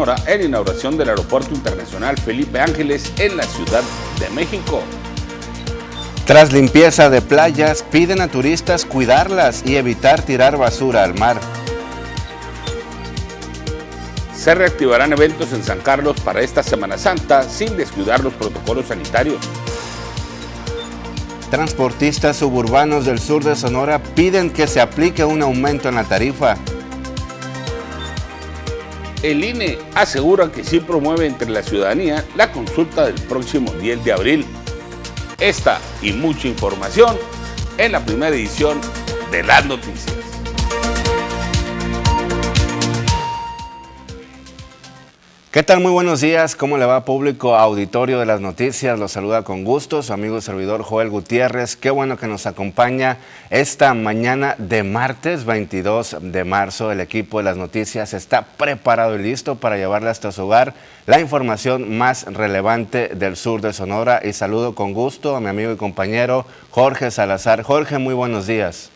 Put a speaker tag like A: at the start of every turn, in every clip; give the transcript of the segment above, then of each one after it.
A: Sonora en la inauguración del Aeropuerto Internacional Felipe Ángeles en la Ciudad de México.
B: Tras limpieza de playas, piden a turistas cuidarlas y evitar tirar basura al mar.
A: Se reactivarán eventos en San Carlos para esta Semana Santa sin descuidar los protocolos sanitarios.
B: Transportistas suburbanos del sur de Sonora piden que se aplique un aumento en la tarifa.
A: El INE asegura que sí promueve entre la ciudadanía la consulta del próximo 10 de abril. Esta y mucha información en la primera edición de las noticias.
B: ¿Qué tal? Muy buenos días. ¿Cómo le va público auditorio de las noticias? Los saluda con gusto su amigo y servidor Joel Gutiérrez. Qué bueno que nos acompaña esta mañana de martes 22 de marzo. El equipo de las noticias está preparado y listo para llevarle hasta su hogar la información más relevante del sur de Sonora. Y saludo con gusto a mi amigo y compañero Jorge Salazar. Jorge, muy buenos días.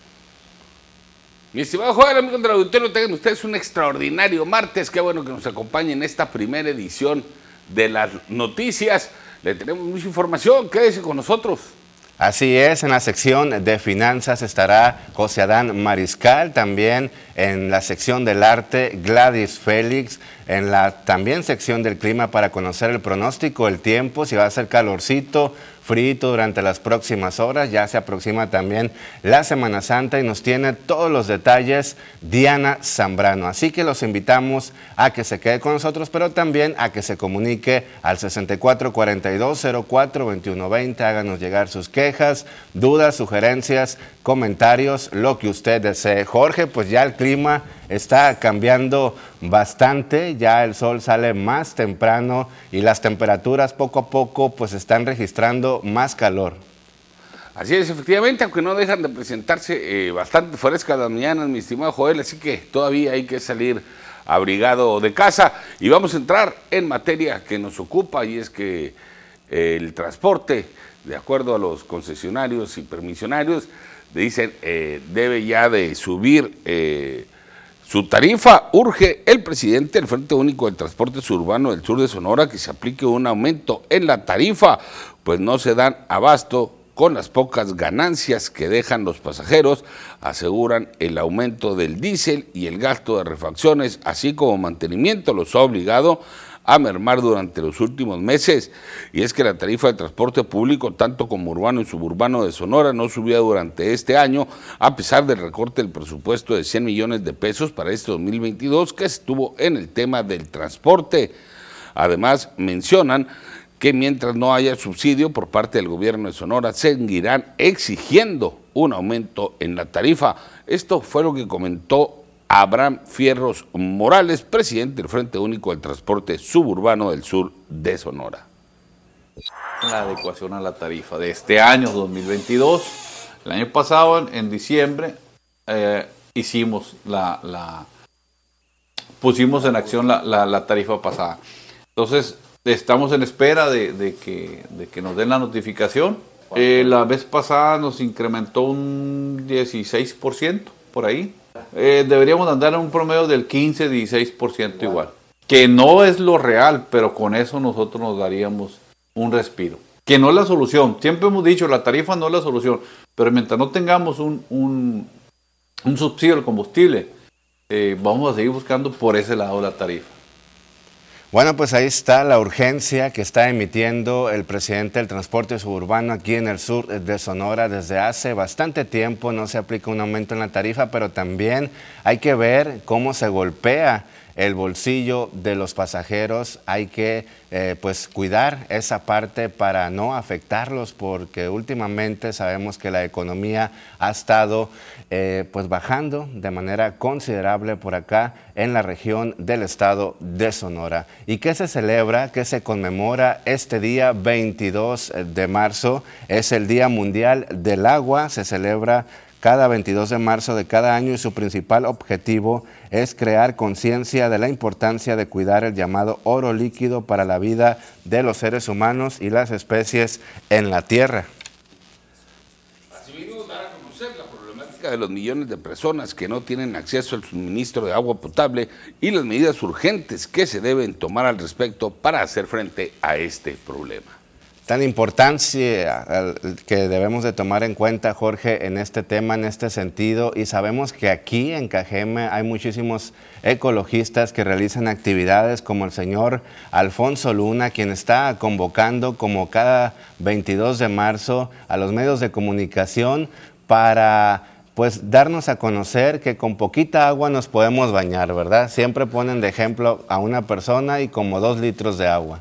A: Mi estimado Joel, amigos del auditorio, tengan ustedes un extraordinario martes. Qué bueno que nos acompañen en esta primera edición de las noticias. Le tenemos mucha información. Quédese con nosotros.
B: Así es, en la sección de finanzas estará José Adán Mariscal, también en la sección del arte Gladys Félix, en la también sección del clima para conocer el pronóstico, el tiempo, si va a ser calorcito, frito durante las próximas horas. Ya se aproxima también la Semana Santa y nos tiene todos los detalles Diana Zambrano. Así que los invitamos a que se quede con nosotros, pero también a que se comunique al 6442042120. Háganos llegar sus quejas, dudas, sugerencias, comentarios, lo que usted desee. Jorge, pues ya el clima está cambiando bastante, ya el sol sale más temprano y las temperaturas poco a poco pues están registrando más calor.
A: Así es, efectivamente, aunque no dejan de presentarse eh, bastante frescas las mañanas, mi estimado Joel, así que todavía hay que salir abrigado de casa. Y vamos a entrar en materia que nos ocupa y es que eh, el transporte, de acuerdo a los concesionarios y permisionarios, dicen eh, debe ya de subir su tarifa urge. El presidente del Frente Único del Transporte Urbano del Sur de Sonora que se aplique un aumento en la tarifa, pues no se dan abasto con las pocas ganancias que dejan los pasajeros, aseguran el aumento del diésel y el gasto de refacciones, así como mantenimiento, los ha obligado a mermar durante los últimos meses. Y es que la tarifa de transporte público, tanto como urbano y suburbano de Sonora, no subía durante este año, a pesar del recorte del presupuesto de 100 millones de pesos para este 2022 que estuvo en el tema del transporte. Además, mencionan que mientras no haya subsidio por parte del gobierno de Sonora, seguirán exigiendo un aumento en la tarifa. Esto fue lo que comentó Abraham Fierros Morales, presidente del Frente Único del Transporte Suburbano del Sur de Sonora.
C: La adecuación a la tarifa de este año 2022. El año pasado, en, diciembre, eh, hicimos la, pusimos en acción la, tarifa pasada. Entonces, estamos en espera de, que, que, nos den la notificación. Eh, la vez pasada nos incrementó un 16% por ahí eh, deberíamos andar en un promedio del 15-16% igual. Que no es lo real, pero con eso nosotros nos daríamos un respiro. Que no es la solución. Siempre hemos dicho, la tarifa no es la solución. Pero mientras no tengamos un, un, subsidio al combustible, eh, vamos a seguir buscando por ese lado la tarifa.
B: Bueno, pues ahí está la urgencia que está emitiendo el presidente del transporte suburbano aquí en el sur de Sonora. Desde hace bastante tiempo no se aplica un aumento en la tarifa, pero también hay que ver cómo se golpea el bolsillo de los pasajeros. Hay que eh, pues cuidar esa parte para no afectarlos porque últimamente sabemos que la economía ha estado eh, pues bajando de manera considerable por acá en la región del estado de Sonora. ¿Y qué se celebra? ¿Qué se conmemora este día 22 de marzo? Es el Día Mundial del Agua. Se celebra cada 22 de marzo de cada año y su principal objetivo es crear conciencia de la importancia de cuidar el llamado oro líquido para la vida de los seres humanos y las especies en la Tierra.
A: Asimismo, dar a conocer la problemática de los millones de personas que no tienen acceso al suministro de agua potable y las medidas urgentes que se deben tomar al respecto para hacer frente a este problema
B: tan importancia que debemos de tomar en cuenta, Jorge, en este tema, en este sentido, y sabemos que aquí en Cajeme hay muchísimos ecologistas que realizan actividades como el señor Alfonso Luna, quien está convocando como cada 22 de marzo a los medios de comunicación para pues darnos a conocer que con poquita agua nos podemos bañar, ¿verdad? Siempre ponen de ejemplo a una persona y como dos litros de agua.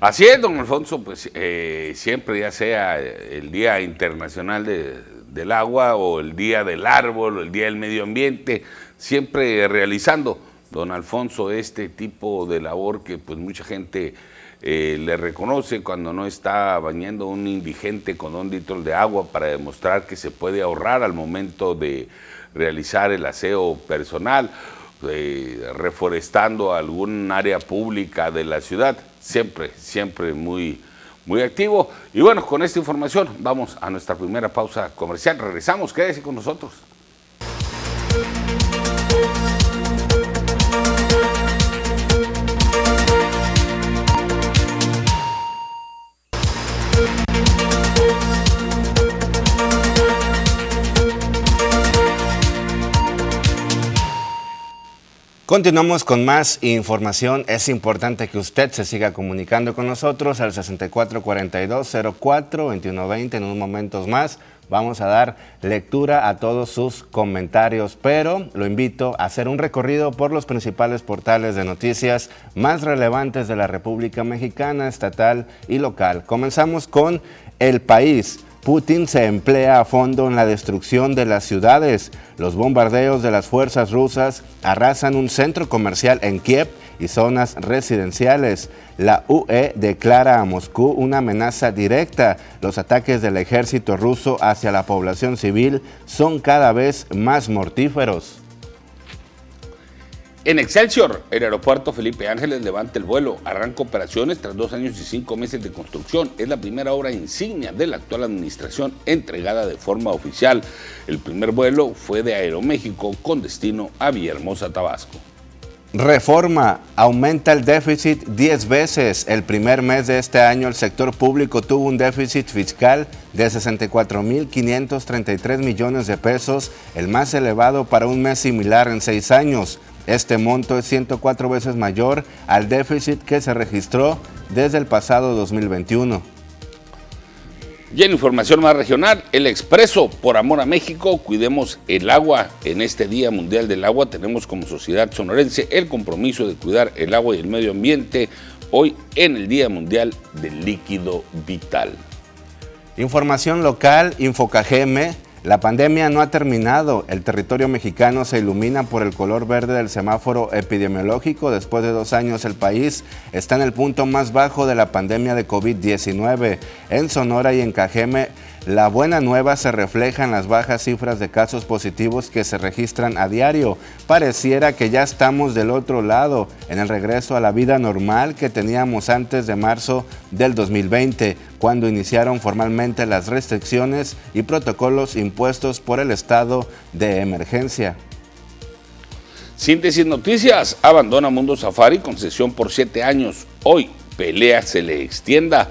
A: Así es, don Alfonso, pues eh, siempre ya sea el Día Internacional del Agua o el Día del Árbol o el Día del Medio Ambiente, siempre realizando, don Alfonso, este tipo de labor que pues mucha gente eh, le reconoce cuando no está bañando un indigente con un litro de agua para demostrar que se puede ahorrar al momento de realizar el aseo personal, eh, reforestando algún área pública de la ciudad siempre, siempre muy, muy activo. Y bueno, con esta información vamos a nuestra primera pausa comercial. Regresamos, quédese con nosotros.
B: Continuamos con más información. Es importante que usted se siga comunicando con nosotros al 6442-04-2120 en unos momentos más. Vamos a dar lectura a todos sus comentarios, pero lo invito a hacer un recorrido por los principales portales de noticias más relevantes de la República Mexicana, estatal y local. Comenzamos con El País. Putin se emplea a fondo en la destrucción de las ciudades. Los bombardeos de las fuerzas rusas arrasan un centro comercial en Kiev y zonas residenciales. La UE declara a Moscú una amenaza directa. Los ataques del ejército ruso hacia la población civil son cada vez más mortíferos.
A: En Excelsior, el aeropuerto Felipe Ángeles levanta el vuelo, arranca operaciones tras dos años y cinco meses de construcción. Es la primera obra insignia de la actual administración entregada de forma oficial. El primer vuelo fue de Aeroméxico con destino a Villahermosa, Tabasco.
B: Reforma. Aumenta el déficit 10 veces. El primer mes de este año el sector público tuvo un déficit fiscal de 64.533 millones de pesos, el más elevado para un mes similar en seis años. Este monto es 104 veces mayor al déficit que se registró desde el pasado 2021.
A: Y en información más regional, el expreso por amor a México, cuidemos el agua. En este Día Mundial del Agua tenemos como sociedad sonorense el compromiso de cuidar el agua y el medio ambiente hoy en el Día Mundial del Líquido Vital.
B: Información local, Infocageme la pandemia no ha terminado. El territorio mexicano se ilumina por el color verde del semáforo epidemiológico. Después de dos años, el país está en el punto más bajo de la pandemia de COVID-19. En Sonora y en Cajeme, la buena nueva se refleja en las bajas cifras de casos positivos que se registran a diario. Pareciera que ya estamos del otro lado, en el regreso a la vida normal que teníamos antes de marzo del 2020, cuando iniciaron formalmente las restricciones y protocolos impuestos por el estado de emergencia.
A: Síntesis Noticias, abandona Mundo Safari, concesión por siete años. Hoy, pelea se le extienda.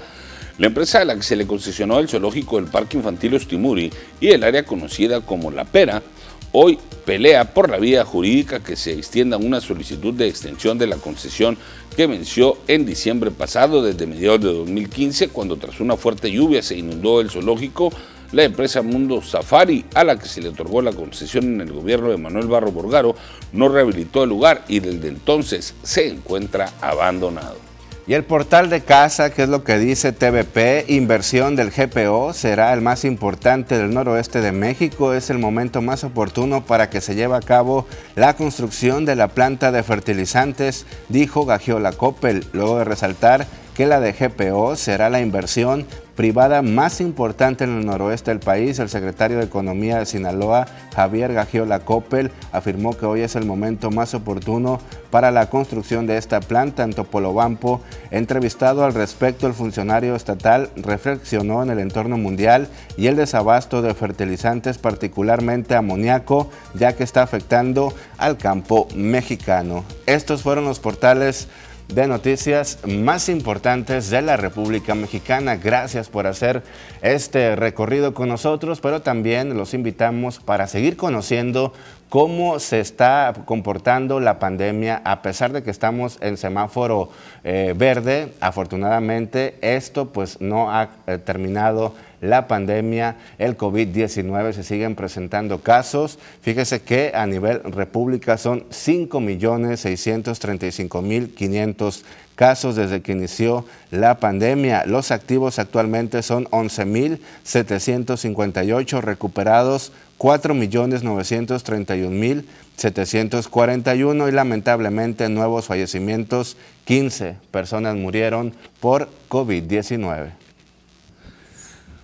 A: La empresa a la que se le concesionó el zoológico del Parque Infantil Ostimuri y el área conocida como La Pera, hoy pelea por la vía jurídica que se extienda una solicitud de extensión de la concesión que venció en diciembre pasado desde mediados de 2015 cuando tras una fuerte lluvia se inundó el zoológico la empresa Mundo Safari, a la que se le otorgó la concesión en el gobierno de Manuel Barro Borgaro, no rehabilitó el lugar y desde entonces se encuentra abandonado.
B: Y el portal de casa, que es lo que dice TVP, inversión del GPO, será el más importante del noroeste de México. Es el momento más oportuno para que se lleve a cabo la construcción de la planta de fertilizantes, dijo Gagiola Coppel, luego de resaltar que la de GPO será la inversión privada más importante en el noroeste del país. El secretario de Economía de Sinaloa, Javier Gagiola Coppel, afirmó que hoy es el momento más oportuno para la construcción de esta planta en Topolobampo. Entrevistado al respecto, el funcionario estatal reflexionó en el entorno mundial y el desabasto de fertilizantes, particularmente amoníaco, ya que está afectando al campo mexicano. Estos fueron los portales de noticias más importantes de la República Mexicana. Gracias por hacer este recorrido con nosotros, pero también los invitamos para seguir conociendo cómo se está comportando la pandemia a pesar de que estamos en semáforo eh, verde. Afortunadamente esto pues no ha eh, terminado la pandemia, el COVID-19, se siguen presentando casos. Fíjese que a nivel república son 5.635.500 casos desde que inició la pandemia. Los activos actualmente son 11.758 recuperados, 4.931.741 y lamentablemente nuevos fallecimientos, 15 personas murieron por COVID-19.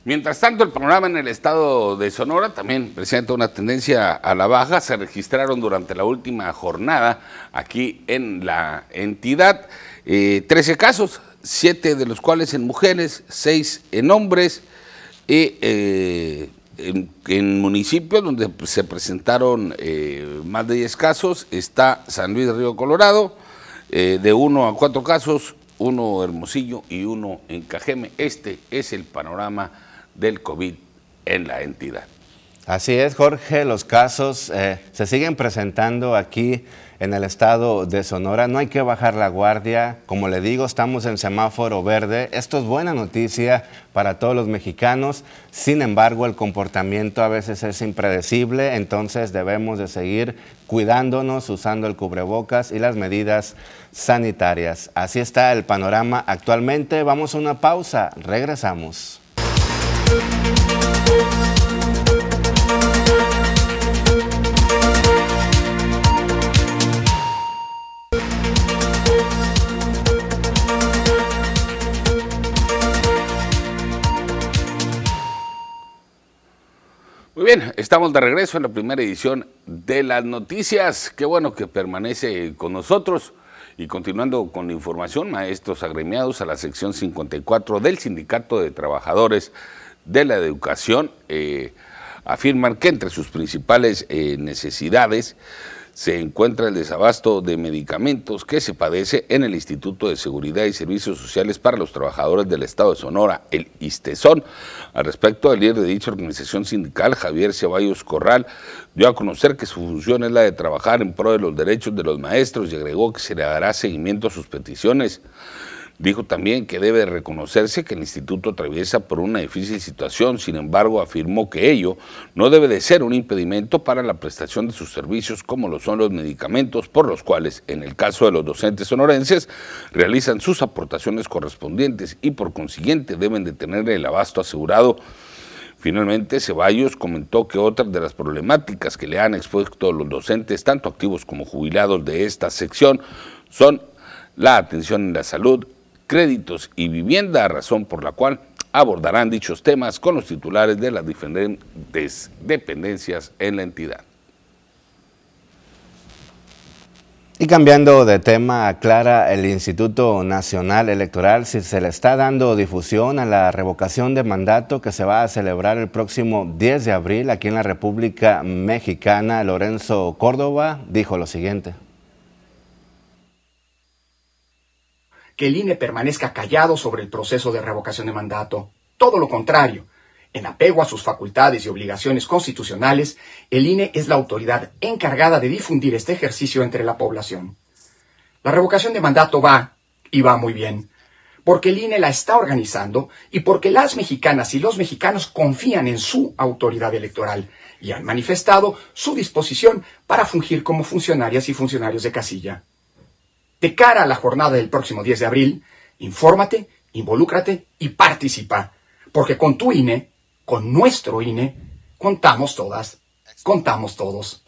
A: Mientras tanto, el panorama en el estado de Sonora también presenta una tendencia a la baja. Se registraron durante la última jornada aquí en la entidad 13 eh, casos, 7 de los cuales en mujeres, 6 en hombres. Y eh, en, municipios donde se presentaron eh, más de 10 casos está San Luis de Río Colorado, de 1 a 4 casos, uno Hermosillo y uno en Cajeme. Este es el panorama del COVID en la entidad.
B: Así es, Jorge, los casos eh, se siguen presentando aquí en el estado de Sonora. No hay que bajar la guardia. Como le digo, estamos en semáforo verde. Esto es buena noticia para todos los mexicanos. Sin embargo, el comportamiento a veces es impredecible, entonces debemos de seguir cuidándonos, usando el cubrebocas y las medidas sanitarias. Así está el panorama actualmente. Vamos a una pausa. Regresamos.
A: Muy bien, estamos de regreso en la primera edición de las noticias. Qué bueno que permanece con nosotros. Y continuando con la información, maestros agremiados a la sección 54 del Sindicato de Trabajadores de la Educación eh, afirman que entre sus principales eh, necesidades se encuentra el desabasto de medicamentos que se padece en el Instituto de Seguridad y Servicios Sociales para los Trabajadores del Estado de Sonora, el ISTESON. Al respecto, el líder de dicha organización sindical, Javier Ceballos Corral, dio a conocer que su función es la de trabajar en pro de los derechos de los maestros y agregó que se le dará seguimiento a sus peticiones. Dijo también que debe reconocerse que el instituto atraviesa por una difícil situación, sin embargo afirmó que ello no debe de ser un impedimento para la prestación de sus servicios como lo son los medicamentos por los cuales, en el caso de los docentes sonorenses, realizan sus aportaciones correspondientes y por consiguiente deben de tener el abasto asegurado. Finalmente, Ceballos comentó que otras de las problemáticas que le han expuesto los docentes, tanto activos como jubilados de esta sección, son la atención en la salud, créditos y vivienda, razón por la cual abordarán dichos temas con los titulares de las diferentes dependencias en la entidad.
B: Y cambiando de tema, aclara el Instituto Nacional Electoral si se le está dando difusión a la revocación de mandato que se va a celebrar el próximo 10 de abril aquí en la República Mexicana. Lorenzo Córdoba dijo lo siguiente.
D: Que el INE permanezca callado sobre el proceso de revocación de mandato. Todo lo contrario. En apego a sus facultades y obligaciones constitucionales, el INE es la autoridad encargada de difundir este ejercicio entre la población. La revocación de mandato va, y va muy bien, porque el INE la está organizando y porque las mexicanas y los mexicanos confían en su autoridad electoral y han manifestado su disposición para fungir como funcionarias y funcionarios de casilla. De cara a la jornada del próximo 10 de abril, infórmate, involúcrate y participa, porque con tu INE, con nuestro INE, contamos todas, contamos todos.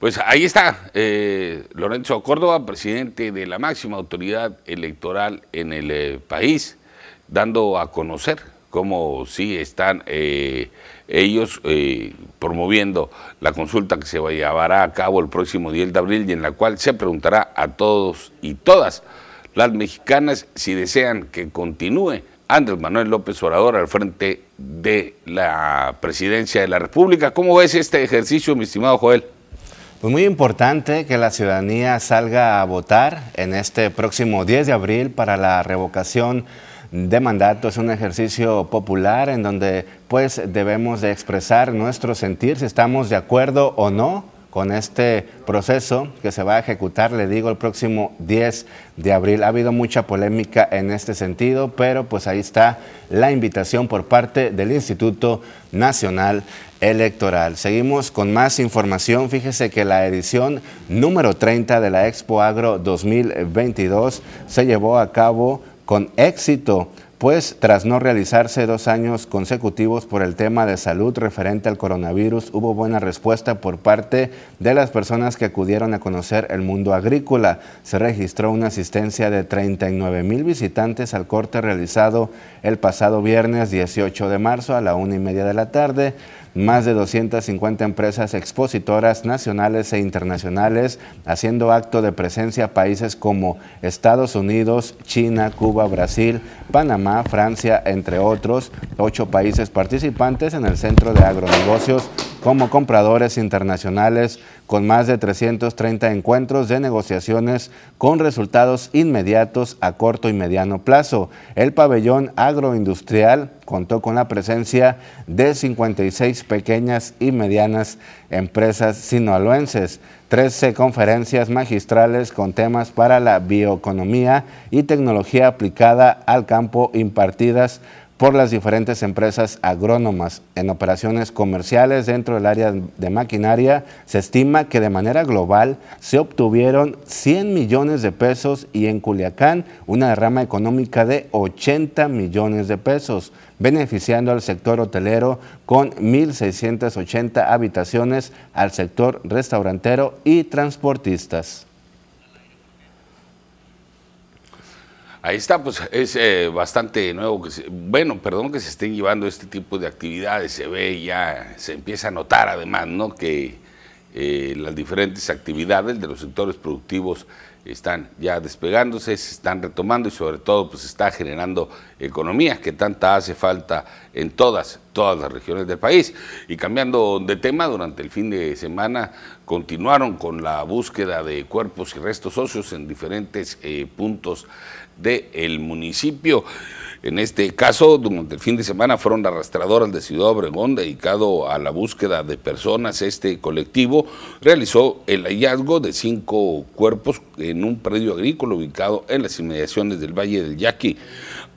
A: Pues ahí está eh, Lorenzo Córdoba, presidente de la máxima autoridad electoral en el eh, país, dando a conocer cómo sí están eh, ellos promoviendo la consulta que se llevará a cabo el próximo 10 de abril y en la cual se preguntará a todos y todas las mexicanas si desean que continúe Andrés Manuel López Obrador al frente de la presidencia de la República. ¿Cómo ves este ejercicio, mi estimado Joel?
B: Pues muy importante que la ciudadanía salga a votar en este próximo 10 de abril para la revocación de mandato. Es un ejercicio popular en donde pues debemos de expresar nuestro sentir, si estamos de acuerdo o no con este proceso que se va a ejecutar, le digo, el próximo 10 de abril. Ha habido mucha polémica en este sentido, pero pues ahí está la invitación por parte del Instituto Nacional Electoral. Seguimos con más información. Fíjese que la edición número 30 de la Expo Agro 2022 se llevó a cabo con éxito pues tras no realizarse dos años consecutivos por el tema de salud referente al coronavirus, hubo buena respuesta por parte de las personas que acudieron a conocer el mundo agrícola. Se registró una asistencia de 39 mil visitantes al corte realizado el pasado viernes 18 de marzo a la una y media de la tarde más de 250 empresas expositoras nacionales e internacionales haciendo acto de presencia a países como Estados Unidos, China, Cuba, Brasil, Panamá, Francia, entre otros, ocho países participantes en el Centro de Agronegocios como compradores internacionales con más de 330 encuentros de negociaciones con resultados inmediatos a corto y mediano plazo. El pabellón agroindustrial contó con la presencia de 56 pequeñas y medianas empresas sinaloenses, 13 conferencias magistrales con temas para la bioeconomía y tecnología aplicada al campo impartidas por las diferentes empresas agrónomas en operaciones comerciales dentro del área de maquinaria. Se estima que de manera global se obtuvieron 100 millones de pesos y en Culiacán una derrama económica de 80 millones de pesos, beneficiando al sector hotelero con 1.680 habitaciones, al sector restaurantero y transportistas.
A: Ahí está, pues es eh, bastante nuevo, que bueno, perdón que se estén llevando este tipo de actividades, se ve ya, se empieza a notar además, ¿no? Que eh, las diferentes actividades de los sectores productivos están ya despegándose, se están retomando y sobre todo pues está generando economía que tanta hace falta en todas, todas las regiones del país. Y cambiando de tema, durante el fin de semana continuaron con la búsqueda de cuerpos y restos óseos en diferentes eh, puntos del municipio. En este caso, durante el fin de semana fueron arrastradoras de Ciudad Obregón, dedicado a la búsqueda de personas. Este colectivo realizó el hallazgo de cinco cuerpos en un predio agrícola ubicado en las inmediaciones del Valle del Yaqui.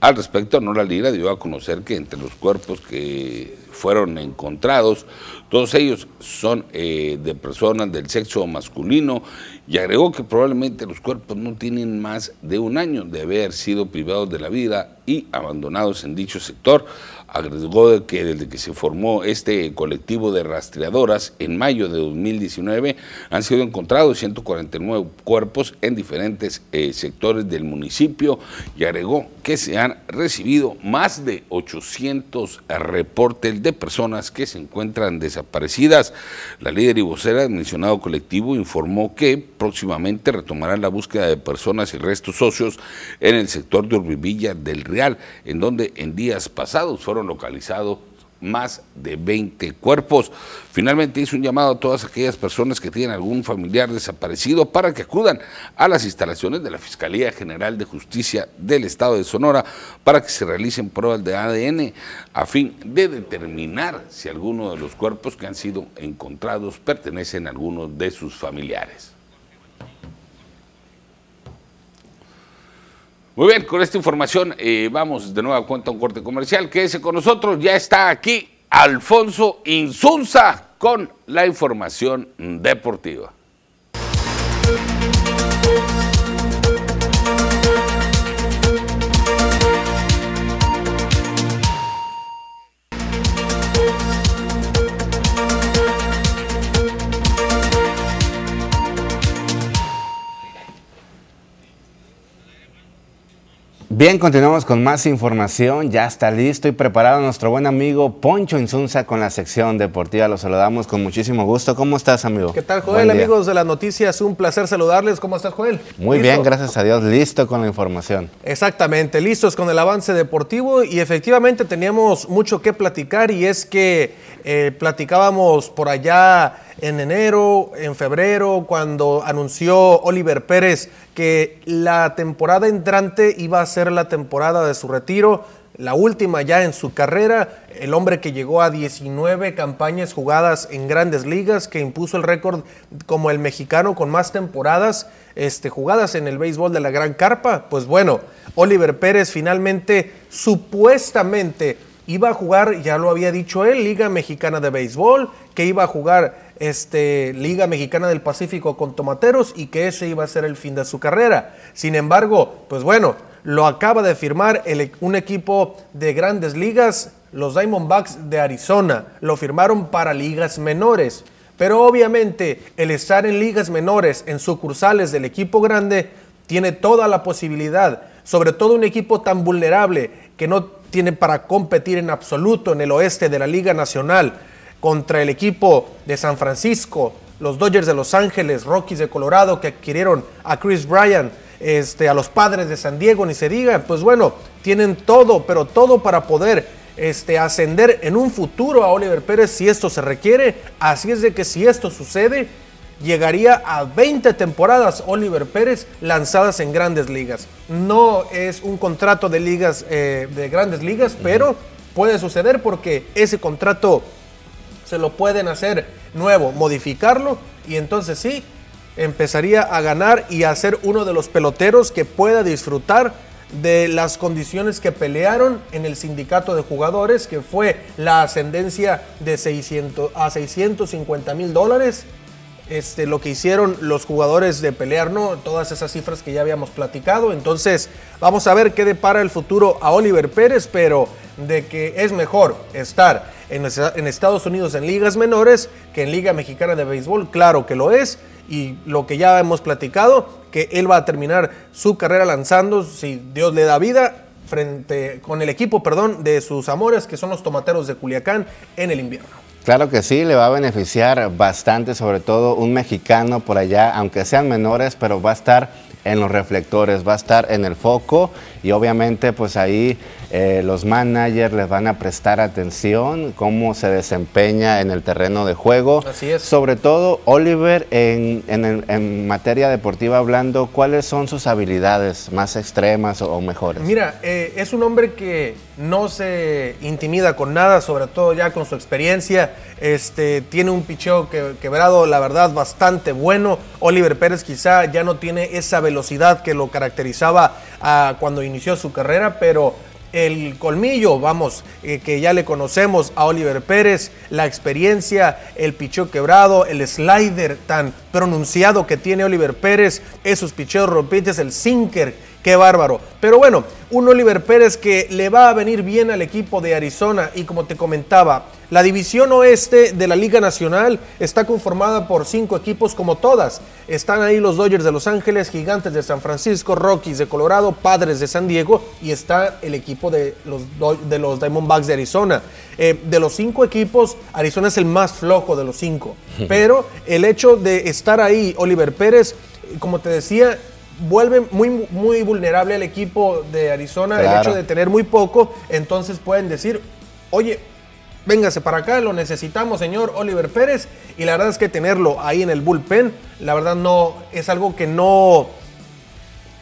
A: Al respecto, Nora Lira dio a conocer que entre los cuerpos que fueron encontrados, todos ellos son eh, de personas del sexo masculino y agregó que probablemente los cuerpos no tienen más de un año de haber sido privados de la vida y abandonados en dicho sector agregó que desde que se formó este colectivo de rastreadoras en mayo de 2019 han sido encontrados 149 cuerpos en diferentes eh, sectores del municipio y agregó que se han recibido más de 800 reportes de personas que se encuentran desaparecidas. La líder y vocera del mencionado colectivo informó que próximamente retomarán la búsqueda de personas y restos socios en el sector de Urbivilla del Real, en donde en días pasados fueron localizados más de 20 cuerpos. Finalmente hizo un llamado a todas aquellas personas que tienen algún familiar desaparecido para que acudan a las instalaciones de la Fiscalía General de Justicia del Estado de Sonora para que se realicen pruebas de ADN a fin de determinar si alguno de los cuerpos que han sido encontrados pertenecen a alguno de sus familiares. Muy bien, con esta información eh, vamos de nuevo a cuenta un corte comercial. Quédese con nosotros, ya está aquí Alfonso Insunza con la información deportiva.
B: Bien, continuamos con más información. Ya está listo y preparado nuestro buen amigo Poncho Insunza con la sección deportiva. Lo saludamos con muchísimo gusto. ¿Cómo estás, amigo?
E: ¿Qué tal, Joel? Amigos de las noticias, un placer saludarles. ¿Cómo estás, Joel?
B: Muy bien, gracias a Dios. Listo con la información.
E: Exactamente, listos con el avance deportivo y efectivamente teníamos mucho que platicar y es que eh, platicábamos por allá en enero, en febrero, cuando anunció Oliver Pérez que la temporada entrante iba a ser la temporada de su retiro, la última ya en su carrera, el hombre que llegó a 19 campañas jugadas en grandes ligas, que impuso el récord como el mexicano con más temporadas este, jugadas en el béisbol de la Gran Carpa. Pues bueno, Oliver Pérez finalmente, supuestamente, iba a jugar, ya lo había dicho él, Liga Mexicana de Béisbol, que iba a jugar este, Liga Mexicana del Pacífico con Tomateros y que ese iba a ser el fin de su carrera. Sin embargo, pues bueno, lo acaba de firmar e, un equipo de grandes ligas, los Diamondbacks de Arizona. Lo firmaron para ligas menores. Pero obviamente el estar en ligas menores, en sucursales del equipo grande, tiene toda la posibilidad, sobre todo un equipo tan vulnerable que no tiene para competir en absoluto en el oeste de la Liga Nacional contra el equipo de San Francisco, los Dodgers de Los Ángeles, Rockies de Colorado que adquirieron a Chris Bryan, este, a los padres de San Diego, ni se diga, pues bueno, tienen todo, pero todo para poder este, ascender en un futuro a Oliver Pérez si esto se requiere. Así es de que si esto sucede, llegaría a 20 temporadas Oliver Pérez lanzadas en grandes ligas. No es un contrato de ligas, eh, de grandes ligas, pero puede suceder porque ese contrato se lo pueden hacer nuevo, modificarlo y entonces sí, empezaría a ganar y a ser uno de los peloteros que pueda disfrutar de las condiciones que pelearon en el sindicato de jugadores, que fue la ascendencia de 600 a 650 mil dólares. Este, lo que hicieron los jugadores de pelear, ¿no? Todas esas cifras que ya habíamos platicado. Entonces, vamos a ver qué depara el futuro a Oliver Pérez, pero de que es mejor estar en, Estados Unidos en ligas menores que en Liga Mexicana de Béisbol, claro que lo es, y lo que ya hemos platicado, que él va a terminar su carrera lanzando, si Dios le da vida, frente con el equipo, perdón, de sus amores, que son los tomateros de Culiacán en el invierno.
B: Claro que sí, le va a beneficiar bastante, sobre todo un mexicano por allá, aunque sean menores, pero va a estar en los reflectores, va a estar en el foco y obviamente pues ahí eh, los managers les van a prestar atención cómo se desempeña en el terreno de juego.
E: Así es.
B: Sobre todo Oliver en, materia deportiva hablando, ¿cuáles son sus habilidades más extremas o, mejores?
E: Mira, eh, es un hombre que no se intimida con nada, sobre todo ya con su experiencia. Este, tiene un picheo que, quebrado, la verdad, bastante bueno. Oliver Pérez quizá ya no tiene esa velocidad que lo caracterizaba ah, cuando inició su carrera, pero el colmillo, vamos, eh, que ya le conocemos a Oliver Pérez, la experiencia, el picheo quebrado, el slider tan pronunciado que tiene Oliver Pérez, esos picheos rompientes, el sinker Qué bárbaro. Pero bueno, un Oliver Pérez que le va a venir bien al equipo de Arizona y como te comentaba, la división oeste de la Liga Nacional está conformada por cinco equipos como todas. Están ahí los Dodgers de Los Ángeles, Gigantes de San Francisco, Rockies de Colorado, Padres de San Diego y está el equipo de los, de los Diamondbacks de Arizona. Eh, de los cinco equipos, Arizona es el más flojo de los cinco. Pero el hecho de estar ahí, Oliver Pérez, como te decía, vuelve muy, muy vulnerable al equipo de Arizona el hecho de tener muy poco, entonces pueden decir, oye, véngase para acá, lo necesitamos, señor Oliver Pérez, y la verdad es que tenerlo ahí en el bullpen, la verdad no, es algo que no,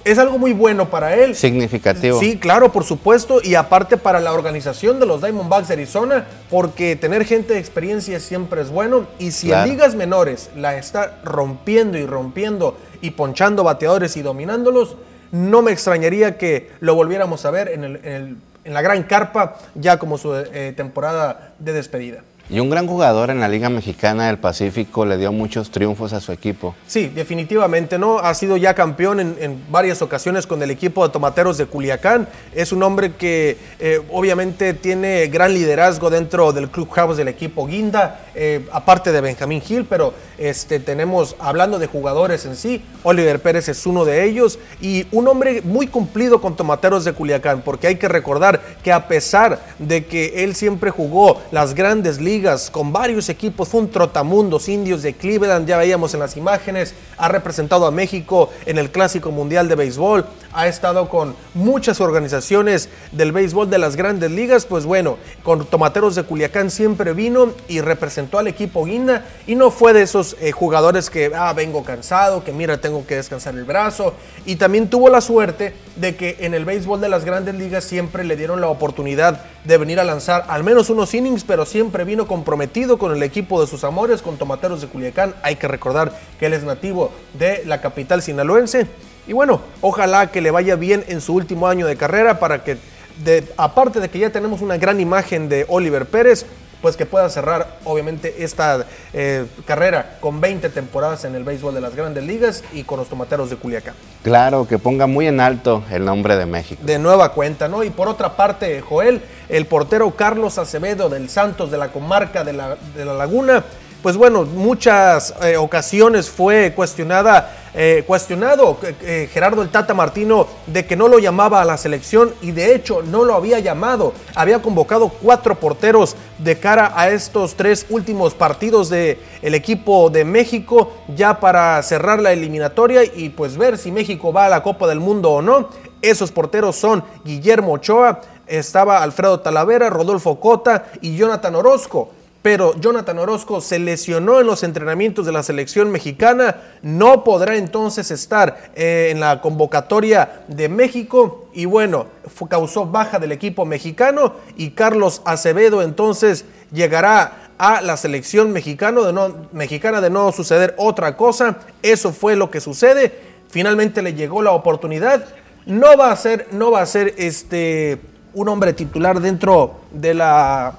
E: es algo muy bueno para él.
B: Significativo.
E: Sí, claro, por supuesto. Y aparte para la organización de los Diamondbacks de Arizona, porque tener gente de experiencia siempre es bueno. Y si en ligas menores la está rompiendo y rompiendo y ponchando bateadores y dominándolos, no me extrañaría que lo volviéramos a ver en, la gran carpa ya como su eh, temporada de despedida.
B: Y un gran jugador en la Liga Mexicana del Pacífico le dio muchos triunfos a su equipo.
E: Sí, definitivamente, ¿no? Ha sido ya campeón en, varias ocasiones con el equipo de Tomateros de Culiacán. Es un hombre que eh, obviamente tiene gran liderazgo dentro del clubhouse del equipo Guinda. Eh, aparte de Benjamín Gil, pero este, tenemos, hablando de jugadores en sí, Oliver Pérez es uno de ellos y un hombre muy cumplido con Tomateros de Culiacán, porque hay que recordar que a pesar de que él siempre jugó las grandes ligas con varios equipos, fue un trotamundos indios de Cleveland, ya veíamos en las imágenes, ha representado a México en el Clásico Mundial de Béisbol, ha estado con muchas organizaciones del béisbol de las grandes ligas, pues bueno, con Tomateros de Culiacán siempre vino y representó al equipo Guinda y no fue de esos eh, jugadores que, ah, vengo cansado, que mira, tengo que descansar el brazo. Y también tuvo la suerte de que en el béisbol de las grandes ligas siempre le dieron la oportunidad de venir a lanzar al menos unos innings, pero siempre vino comprometido con el equipo de sus amores, con Tomateros de Culiacán. Hay que recordar que él es nativo de la capital sinaloense. Y bueno, ojalá que le vaya bien en su último año de carrera para que, aparte de que ya tenemos una gran imagen de Oliver Pérez, pues que pueda cerrar obviamente esta eh, carrera con 20 temporadas en el béisbol de las grandes ligas y con los tomateros de Culiacán.
B: Claro, que ponga muy en alto el nombre de México.
E: De nueva cuenta, ¿no? Y por otra parte, Joel, el portero Carlos Acevedo del Santos de la comarca de la, de la Laguna, pues bueno, muchas eh, ocasiones fue cuestionada, eh, cuestionado eh, Gerardo el Tata Martino de que no lo llamaba a la selección y de hecho no lo había llamado. Había convocado cuatro porteros de cara a estos tres últimos partidos del el equipo de México ya para cerrar la eliminatoria y pues ver si México va a la Copa del Mundo o no. Esos porteros son Guillermo Ochoa, estaba Alfredo Talavera, Rodolfo Cota y Jonathan Orozco pero Jonathan Orozco se lesionó en los entrenamientos de la selección mexicana, no podrá entonces estar eh, en la convocatoria de México y bueno, causó baja del equipo mexicano y Carlos Acevedo entonces llegará a la selección mexicano de no, mexicana de no suceder otra cosa. Eso fue lo que sucede. Finalmente le llegó la oportunidad. No va a ser, no va a ser este, un hombre titular dentro de la,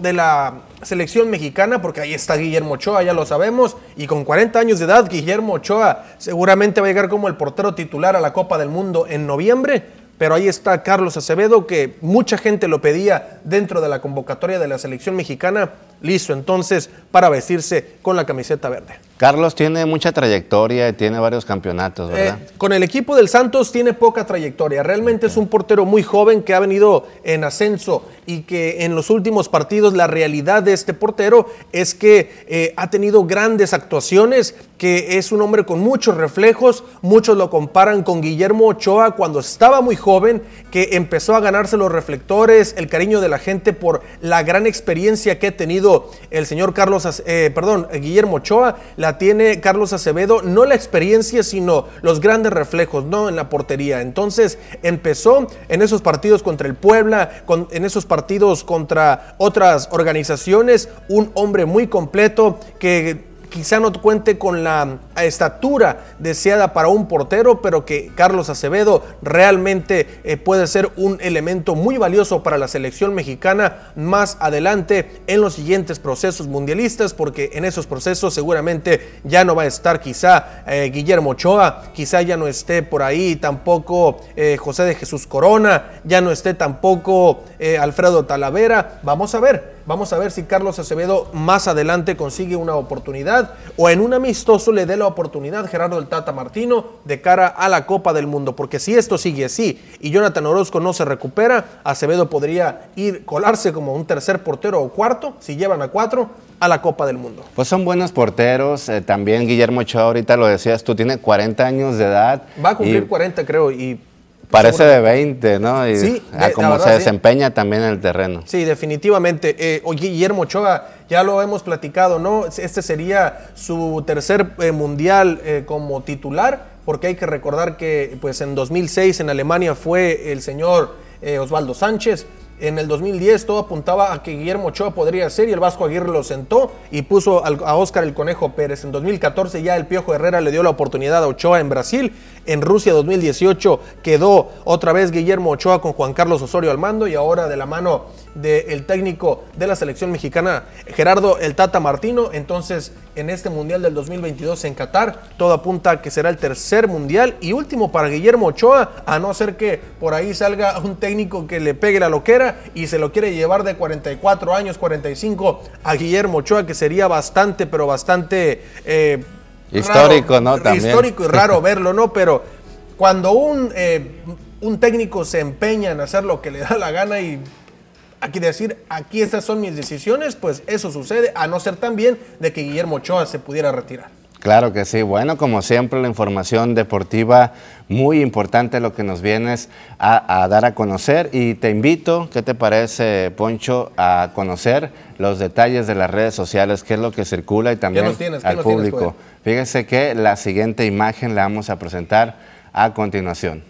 E: de la selección mexicana, porque ahí está Guillermo Ochoa, ya lo sabemos, y con 40 años de edad, Guillermo Ochoa seguramente va a llegar como el portero titular a la Copa del Mundo en noviembre, pero ahí está Carlos Acevedo, que mucha gente lo pedía dentro de la convocatoria de la selección mexicana, listo entonces para vestirse con la camiseta verde.
B: Carlos tiene mucha trayectoria y tiene varios campeonatos, ¿verdad?
E: Eh, con el equipo del Santos tiene poca trayectoria. Realmente es un portero muy joven que ha venido en ascenso y que en los últimos partidos la realidad de este portero es que eh, ha tenido grandes actuaciones, que es un hombre con muchos reflejos. Muchos lo comparan con Guillermo Ochoa cuando estaba muy joven, que empezó a ganarse los reflectores, el cariño de la gente por la gran experiencia que ha tenido el señor Carlos, eh, perdón, Guillermo Ochoa. La tiene Carlos Acevedo, no la experiencia, sino los grandes reflejos, ¿no? En la portería. Entonces empezó en esos partidos contra el Puebla, en esos partidos contra otras organizaciones, un hombre muy completo que quizá no cuente con la estatura deseada para un portero, pero que Carlos Acevedo realmente eh, puede ser un elemento muy valioso para la selección mexicana más adelante en los siguientes procesos mundialistas, porque en esos procesos seguramente ya no va a estar quizá eh, Guillermo Ochoa, quizá ya no esté por ahí tampoco eh, José de Jesús Corona, ya no esté tampoco Alfredo Talavera. Vamos a ver, vamos a ver si Carlos Acevedo más adelante consigue una oportunidad o en un amistoso le dé la oportunidad Gerardo del Tata Martino de cara a la Copa del Mundo. Porque si esto sigue así y Jonathan Orozco no se recupera, Acevedo podría ir, colarse como un tercer portero o cuarto, si llevan a cuatro, a la Copa del Mundo.
B: Pues son buenos porteros. Eh, también Guillermo Ochoa, ahorita lo decías tú, tiene 40 años de edad.
E: Va a cumplir 40, creo, y
B: Parece de 20, ¿no? Y sí, a cómo se desempeña también en el terreno.
E: Sí, definitivamente. Eh, Guillermo Ochoa, ya lo hemos platicado, ¿no? Este sería su tercer eh, mundial eh, como titular, porque hay que recordar que pues en 2006 en Alemania fue el señor Osvaldo Sánchez, en el 2010 todo apuntaba a que Guillermo Ochoa podría ser y el Vasco Aguirre lo sentó y puso a Óscar el Conejo Pérez. En 2014 ya el Piojo Herrera le dio la oportunidad a Ochoa en Brasil. En Rusia 2018 quedó otra vez Guillermo Ochoa con Juan Carlos Osorio al mando y ahora de la mano del técnico de la selección mexicana Gerardo el Tata Martino. Entonces en este Mundial del 2022 en Qatar. Todo apunta a que será el tercer Mundial y último para Guillermo Ochoa, a no ser que por ahí salga un técnico que le pegue la loquera y se lo quiere llevar de 44 años, 45 a Guillermo Ochoa, que sería bastante, pero bastante...
B: Eh, histórico, ¿no?
E: También. Histórico y raro verlo, ¿no? Pero cuando un, eh, un técnico se empeña en hacer lo que le da la gana y aquí decir, aquí estas son mis decisiones, pues eso sucede, a no ser también de que Guillermo Ochoa se pudiera retirar.
B: Claro que sí. Bueno, como siempre, la información deportiva muy importante lo que nos vienes a, dar a conocer. Y te invito, ¿qué te parece, Poncho, a conocer los detalles de las redes sociales, qué es lo que circula y también al público? Fíjese que la siguiente imagen la vamos a presentar a continuación.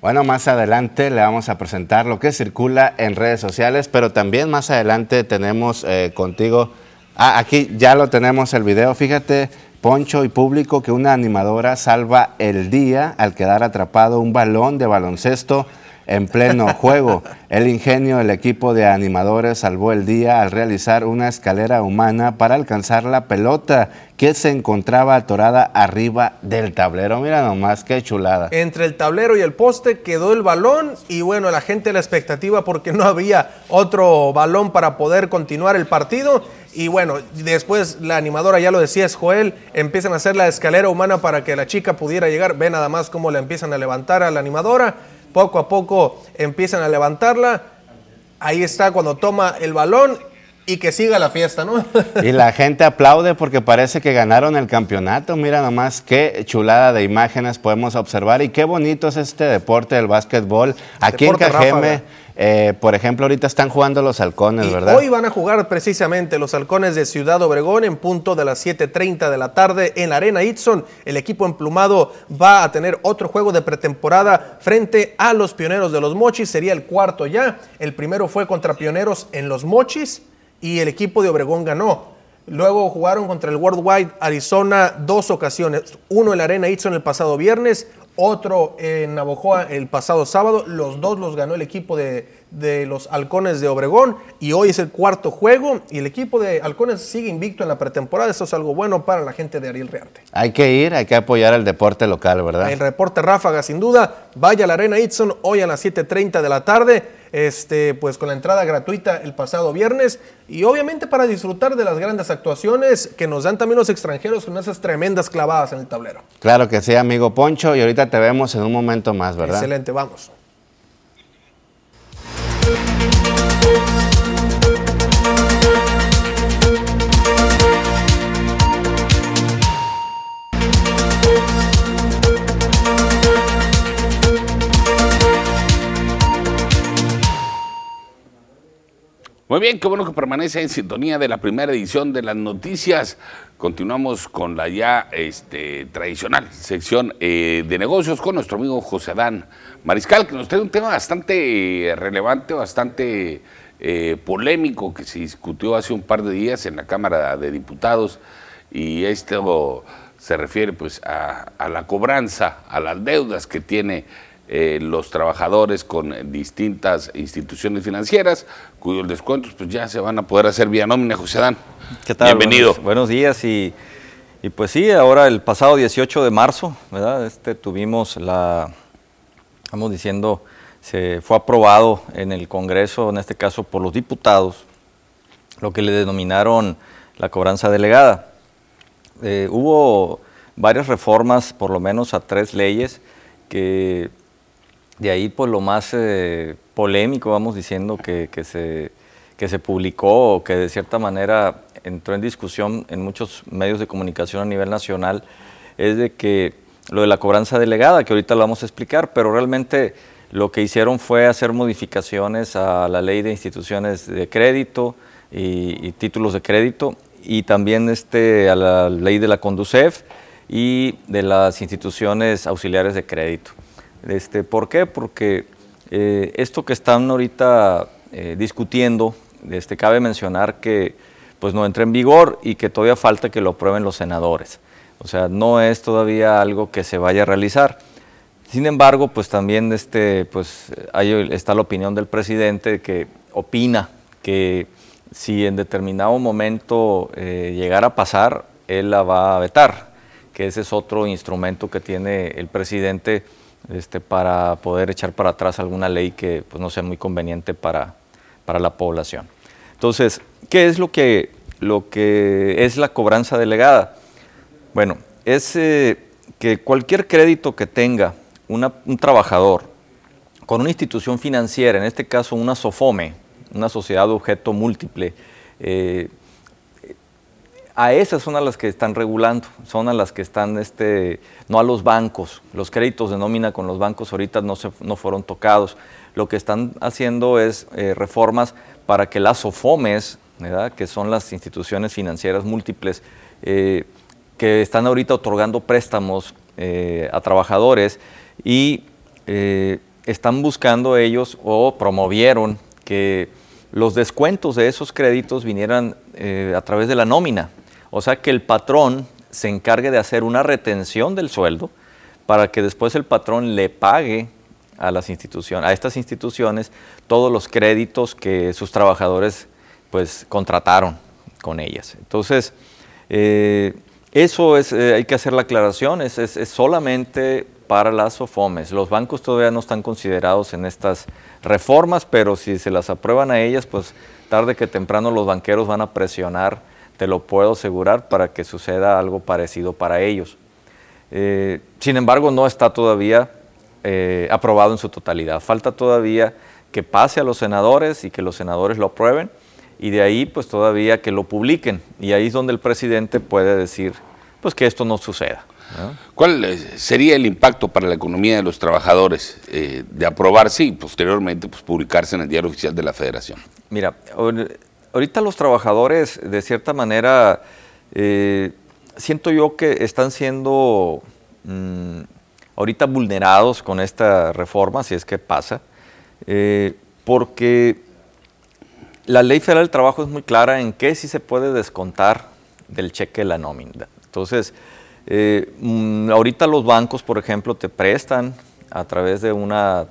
B: Bueno, más adelante le vamos a presentar lo que circula en redes sociales, pero también más adelante tenemos eh, contigo, ah, aquí ya lo tenemos el video, fíjate, Poncho y público, que una animadora salva el día al quedar atrapado un balón de baloncesto en pleno juego. El ingenio del equipo de animadores salvó el día al realizar una escalera humana para alcanzar la pelota que se encontraba atorada arriba del tablero. Mira nomás, qué chulada.
E: Entre el tablero y el poste quedó el balón y bueno, la gente la expectativa porque no había otro balón para poder continuar el partido. Y bueno, después la animadora, ya lo decía, es Joel, empiezan a hacer la escalera humana para que la chica pudiera llegar. Ve nada más cómo la empiezan a levantar a la animadora poco a poco empiezan a levantarla. Ahí está cuando toma el balón y que siga la fiesta, ¿no?
B: Y la gente aplaude porque parece que ganaron el campeonato. Mira nomás qué chulada de imágenes podemos observar y qué bonito es este deporte del básquetbol. Aquí en Cajeme. Eh, por ejemplo, ahorita están jugando los halcones, ¿verdad?
E: Hoy van a jugar precisamente los halcones de Ciudad Obregón en punto de las 7.30 de la tarde en la Arena Itson. El equipo emplumado va a tener otro juego de pretemporada frente a los pioneros de los Mochis. Sería el cuarto ya. El primero fue contra pioneros en los Mochis y el equipo de Obregón ganó. Luego jugaron contra el Worldwide Arizona dos ocasiones. Uno en la Arena Itson el pasado viernes, otro en Navojoa el pasado sábado. Los dos los ganó el equipo de, los Halcones de Obregón y hoy es el cuarto juego y el equipo de Halcones sigue invicto en la pretemporada. Eso es algo bueno para la gente de Ariel Rearte.
B: Hay que ir, hay que apoyar el deporte local, ¿verdad?
E: El reporte Ráfaga, sin duda. Vaya a la Arena Itson hoy a las 7.30 de la tarde este, pues con la entrada gratuita el pasado viernes y obviamente para disfrutar de las grandes actuaciones que nos dan también los extranjeros con esas tremendas clavadas en el tablero.
B: Claro que sí, amigo Poncho, y ahorita te vemos en un momento más, ¿verdad?
E: Excelente, vamos.
A: Thank you Muy bien, qué bueno que permanece en sintonía de la primera edición de las noticias. Continuamos con la ya este, tradicional sección eh, de negocios con nuestro amigo José Adán Mariscal, que nos trae un tema bastante relevante, bastante eh, polémico que se discutió hace un par de días en la Cámara de Diputados y esto se refiere pues a, la cobranza, a las deudas que tiene eh, los trabajadores con distintas instituciones financieras, cuyos descuentos pues ya se van a poder hacer vía nómina, José Dan.
F: ¿Qué tal? Bienvenido. Buenos, días y, y, pues sí, ahora el pasado 18 de marzo, ¿verdad? Este, tuvimos la, vamos diciendo, se fue aprobado en el Congreso, en este caso por los diputados, lo que le denominaron la cobranza delegada. Eh, hubo varias reformas, por lo menos a tres leyes, que de ahí, pues lo más eh, polémico, vamos diciendo, que, se, que se publicó o que de cierta manera entró en discusión en muchos medios de comunicación a nivel nacional, es de que lo de la cobranza delegada, que ahorita lo vamos a explicar, pero realmente lo que hicieron fue hacer modificaciones a la ley de instituciones de crédito y, y títulos de crédito y también este, a la ley de la Conducef y de las instituciones auxiliares de crédito. Este, ¿Por qué? Porque eh, esto que están ahorita eh, discutiendo, este, cabe mencionar que pues no entra en vigor y que todavía falta que lo aprueben los senadores. O sea, no es todavía algo que se vaya a realizar. Sin embargo, pues también este, pues, ahí está la opinión del presidente que opina que si en determinado momento eh, llegara a pasar, él la va a vetar, que ese es otro instrumento que tiene el presidente este, para poder echar para atrás alguna ley que pues, no sea muy conveniente para, para la población. Entonces, ¿qué es lo que, lo que es la cobranza delegada? Bueno, es eh, que cualquier crédito que tenga un trabajador con una institución financiera, en este caso una SOFOME, una sociedad de objeto múltiple, eh, a esas son a las que están regulando, son a las que están, este, no a los bancos. Los créditos de nómina con los bancos ahorita no, se, no fueron tocados. Lo que están haciendo es eh, reformas para que las SOFOMES, que son las instituciones financieras múltiples, eh, que están ahorita otorgando préstamos a trabajadores, y eh, están buscando ellos o promovieron que los descuentos de esos créditos vinieran eh, a través de la nómina. O sea, que el patrón se encargue de hacer una retención del sueldo para que después el patrón le pague a las instituciones, a estas instituciones todos los créditos que sus trabajadores pues contrataron con ellas. Entonces, eh, eso es, hay que hacer la aclaración, es, es solamente para las SOFOMES. Los bancos todavía no están considerados en estas reformas, pero si se las aprueban a ellas, pues tarde que temprano los banqueros van a presionar, te lo puedo asegurar, para que suceda algo parecido para ellos. Eh, sin embargo, no está todavía eh, aprobado en su totalidad. Falta todavía que pase a los senadores y que los senadores lo aprueben y de ahí pues todavía que lo publiquen y ahí es donde el presidente puede decir pues que esto no suceda.
A: ¿Cuál eh, sería el impacto para la economía de los trabajadores eh, de aprobarse y posteriormente pues, publicarse en el diario oficial de la federación?
F: Mira, ahorita los trabajadores de cierta manera eh, siento yo que están siendo mm, ahorita vulnerados con esta reforma, si es que pasa, porque la ley federal del trabajo es muy clara en qué sí se puede descontar del cheque la nómina. Entonces, eh, mm, ahorita los bancos, por ejemplo, te prestan a través de una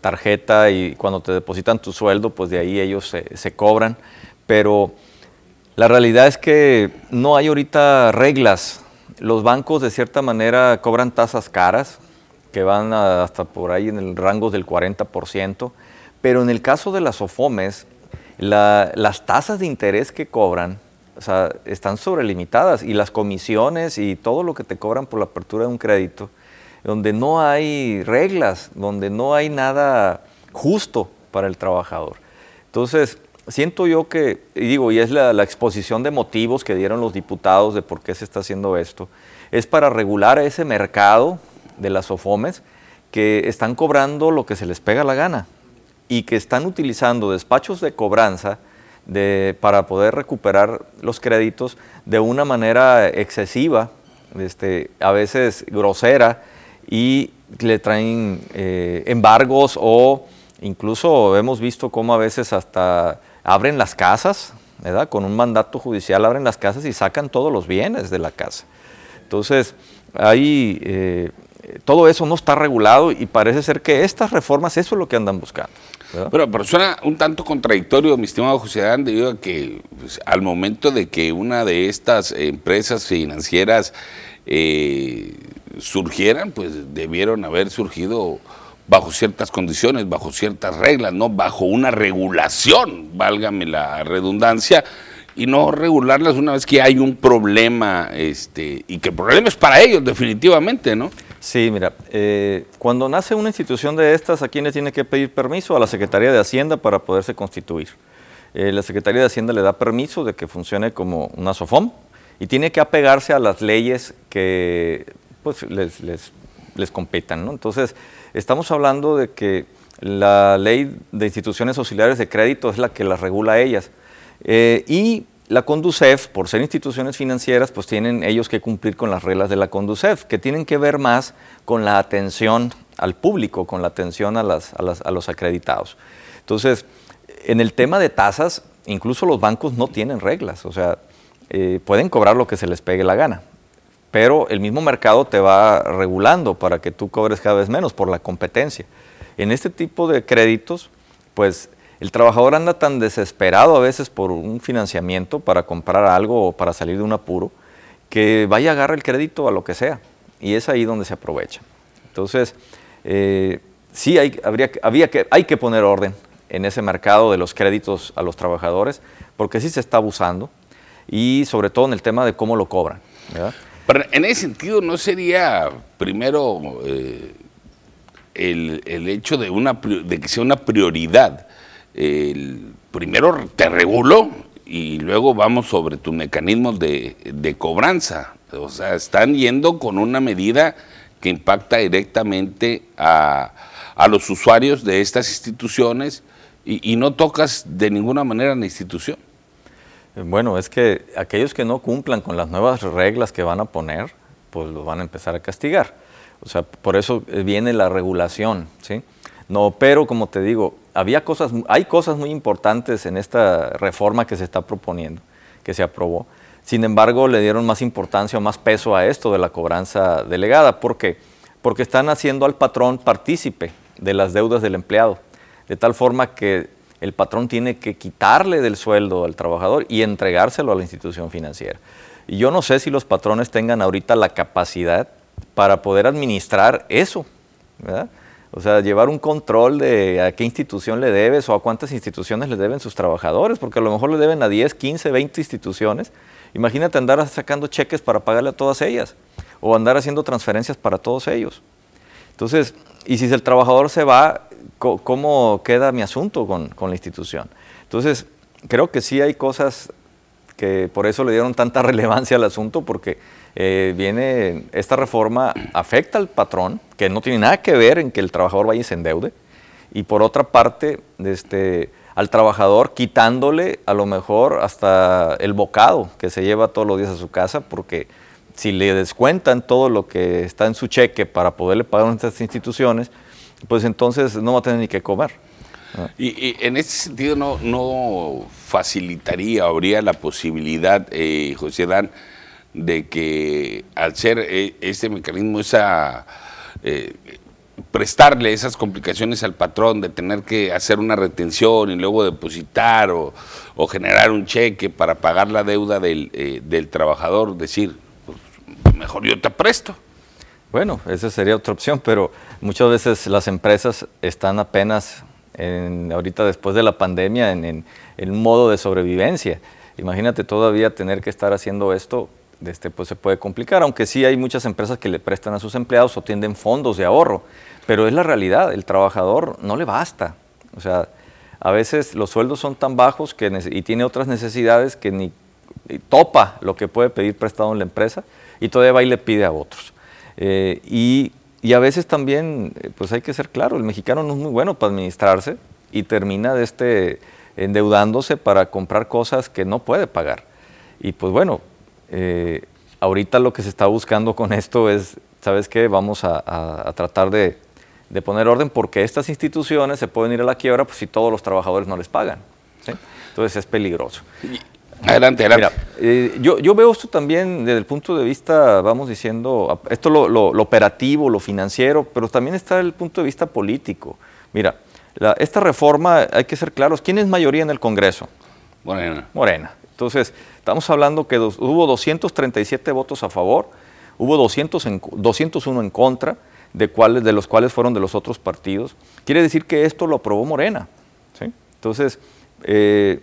F: tarjeta y cuando te depositan tu sueldo, pues de ahí ellos se, cobran. Pero la realidad es que no hay ahorita reglas. Los bancos de cierta manera cobran tasas caras, que van hasta por ahí en el rango del 40%, pero en el caso de las OFOMES, las tasas de interés que cobran están sobrelimitadas y las comisiones y todo lo que te cobran por la apertura de un crédito, donde no hay reglas, donde no hay nada justo para el trabajador. Entonces, siento yo que, y digo, y es la, exposición de motivos que dieron los diputados de por qué se está haciendo esto, es para regular ese mercado de las OFOMES que están cobrando lo que se les pega la gana y que están utilizando despachos de cobranza para poder recuperar los créditos de una manera excesiva, este, a veces grosera, y le traen eh, embargos o incluso hemos visto cómo a veces hasta abren las casas, ¿verdad? Con un mandato judicial abren las casas y sacan todos los bienes de la casa. Entonces, ahí eh, todo eso no está regulado y parece ser que estas reformas eso es lo que andan buscando.
A: Pero, suena un tanto contradictorio, mi estimado José Adán, debido a que pues, al momento de que una de estas empresas financieras eh, surgieran, pues debieron haber surgido bajo ciertas condiciones, bajo ciertas reglas, no bajo una regulación, válgame la redundancia, y no regularlas una vez que hay un problema, este, y que el problema es para ellos definitivamente, ¿no?
F: Sí, mira, eh, cuando nace una institución de estas, ¿a quién le tiene que pedir permiso? A la Secretaría de Hacienda para poderse constituir. Eh, la Secretaría de Hacienda le da permiso de que funcione como una SOFOM y tiene que apegarse a las leyes que pues, les, les, competan. Entonces, estamos hablando de que la ley de instituciones auxiliares de crédito es la que las regula a ellas. Eh, y la Conducef, por ser instituciones financieras, pues tienen ellos que cumplir con las reglas de la Conducef, que tienen que ver más con la atención al público, con la atención a, los acreditados. Entonces, en el tema de tasas, incluso los bancos no tienen reglas, o sea, eh, pueden cobrar lo que se les pegue la gana. Pero el mismo mercado te va regulando para que tú cobres cada vez menos por la competencia. En este tipo de créditos, pues el trabajador anda tan desesperado a veces por un financiamiento para comprar algo o para salir de un apuro, que vaya a agarrar el crédito a lo que sea. Y es ahí donde se aprovecha. Entonces, eh, sí hay, habría, había que, hay que poner orden en ese mercado de los créditos a los trabajadores, porque sí se está abusando, y sobre todo en el tema de cómo lo cobran.
A: Pero en ese sentido, ¿no sería primero eh, el, el, hecho de, una, de que sea una prioridad? El, primero te regulo y luego vamos sobre tus mecanismos de, de, cobranza. O sea, están yendo con una medida que impacta directamente a, a los usuarios de estas instituciones y, y no tocas de ninguna manera la institución.
F: Bueno, es que aquellos que no cumplan con las nuevas reglas que van a poner, pues los van a empezar a castigar. O sea, por eso viene la regulación, ¿sí? No, pero como te digo, había cosas, hay cosas muy importantes en esta reforma que se está proponiendo, que se aprobó. Sin embargo, le dieron más importancia o más peso a esto de la cobranza delegada. ¿Por qué? Porque están haciendo al patrón partícipe de las deudas del empleado, de tal forma que el patrón tiene que quitarle del sueldo al trabajador y entregárselo a la institución financiera. Y yo no sé si los patrones tengan ahorita la capacidad para poder administrar eso, ¿verdad? O sea, llevar un control de a qué institución le debes o a cuántas instituciones le deben sus trabajadores, porque a lo mejor le deben a 10, 15, 20 instituciones. Imagínate andar sacando cheques para pagarle a todas ellas o andar haciendo transferencias para todos ellos. Entonces, y si el trabajador se va, ¿cómo queda mi asunto con, con, la institución? Entonces, creo que sí hay cosas que por eso le dieron tanta relevancia al asunto, porque eh, viene, esta reforma afecta al patrón, que no tiene nada que ver en que el trabajador vaya y se endeude, y por otra parte, este, al trabajador quitándole a lo mejor hasta el bocado que se lleva todos los días a su casa, porque si le descuentan todo lo que está en su cheque para poderle pagar a estas instituciones, pues entonces no va a tener ni que comer.
A: Y, y, en ese sentido no, no facilitaría, habría la posibilidad, eh, José Dan, de que al ser eh, este mecanismo, esa eh, prestarle esas complicaciones al patrón de tener que hacer una retención y luego depositar o, o generar un cheque para pagar la deuda del, eh, del trabajador, decir, pues, mejor yo te presto.
F: Bueno, esa sería otra opción, pero muchas veces las empresas están apenas en, ahorita después de la pandemia en, en, en modo de sobrevivencia. Imagínate todavía tener que estar haciendo esto este, pues se puede complicar, aunque sí hay muchas empresas que le prestan a sus empleados o tienden fondos de ahorro, pero es la realidad, el trabajador no le basta. O sea, a veces los sueldos son tan bajos que y tiene otras necesidades que ni topa lo que puede pedir prestado en la empresa y todavía va y le pide a otros. Eh, y, y, a veces también, eh, pues hay que ser claro, el mexicano no es muy bueno para administrarse y termina de este, endeudándose para comprar cosas que no puede pagar. Y pues bueno, eh, ahorita lo que se está buscando con esto es, ¿sabes qué? Vamos a, tratar de, de, poner orden porque estas instituciones se pueden ir a la quiebra pues, si todos los trabajadores no les pagan. ¿sí? Entonces es peligroso.
A: Adelante, adelante.
F: Mira, eh, yo, yo, veo esto también desde el punto de vista, vamos diciendo, esto lo, lo, lo, operativo, lo financiero, pero también está el punto de vista político. Mira, la, esta reforma, hay que ser claros, ¿quién es mayoría en el Congreso?
A: Morena.
F: Morena. Entonces, estamos hablando que dos, hubo 237 votos a favor, hubo 200 en, 201 en contra, de, cuales, de los cuales fueron de los otros partidos. Quiere decir que esto lo aprobó Morena. ¿sí? Entonces, eh,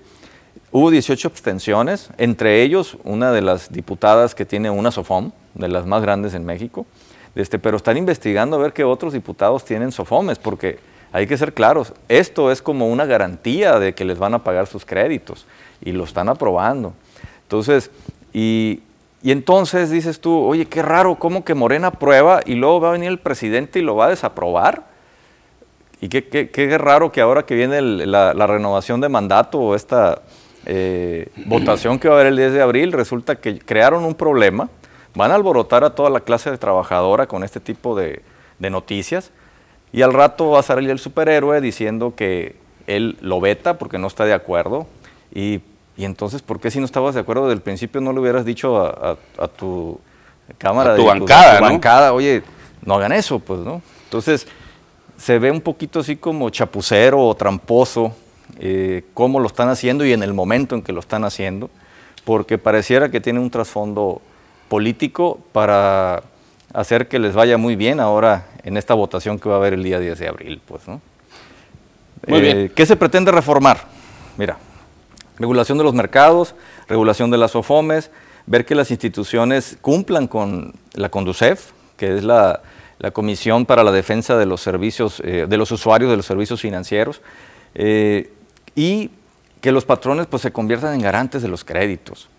F: hubo 18 abstenciones, entre ellos una de las diputadas que tiene una SOFOM, de las más grandes en México, este, pero están investigando a ver qué otros diputados tienen SOFOMES, porque hay que ser claros, esto es como una garantía de que les van a pagar sus créditos y lo están aprobando. Entonces, y, entonces dices tú, oye, qué raro, ¿cómo que Morena aprueba y luego va a venir el presidente y lo va a desaprobar? Y qué, qué, qué raro que ahora que viene el, la, la, renovación de mandato o esta eh, votación que va a haber el 10 de abril, resulta que crearon un problema, van a alborotar a toda la clase de trabajadora con este tipo de, de noticias. Y al rato va a salir el superhéroe diciendo que él lo veta porque no está de acuerdo. Y y entonces, ¿por qué si no estabas de acuerdo desde el principio no le hubieras dicho a, a, a tu Cámara
A: A tu
F: de
A: bancada,
F: tu
A: ¿no?
F: bancada, oye, no hagan eso, pues, ¿no? Entonces, se ve un poquito así como chapucero o tramposo eh, cómo lo están haciendo y en el momento en que lo están haciendo, porque pareciera que tiene un trasfondo político para hacer que les vaya muy bien ahora en esta votación que va a haber el día 10 de abril, pues, ¿no?
A: Muy
F: Eh,
A: bien.
F: ¿Qué se pretende reformar? Mira, regulación de los mercados, regulación de las OFOMES, ver que las instituciones cumplan con la CONDUCEF, que es la, la Comisión para la Defensa de los Servicios, eh, de los usuarios de los servicios financieros, eh, y que los patrones pues, se conviertan en garantes de los créditos.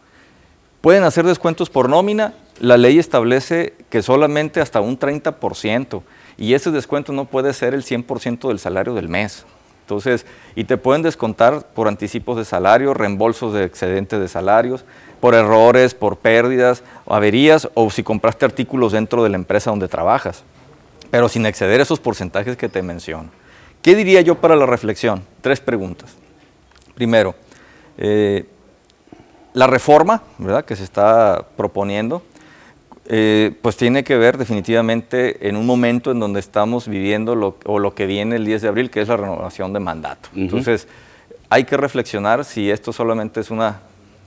F: Pueden hacer descuentos por nómina, la ley establece que solamente hasta un 30%, y ese descuento no puede ser el 100% del salario del mes. Entonces, y te pueden descontar por anticipos de salario, reembolsos de excedentes de salarios, por errores, por pérdidas, averías, o si compraste artículos dentro de la empresa donde trabajas, pero sin exceder esos porcentajes que te menciono. ¿Qué diría yo para la reflexión? Tres preguntas. Primero, eh, la reforma ¿verdad? que se está proponiendo, eh, pues tiene que ver definitivamente en un momento en donde estamos viviendo lo, o lo que viene el 10 de abril, que es la renovación de mandato. Entonces, hay que reflexionar si esto solamente es una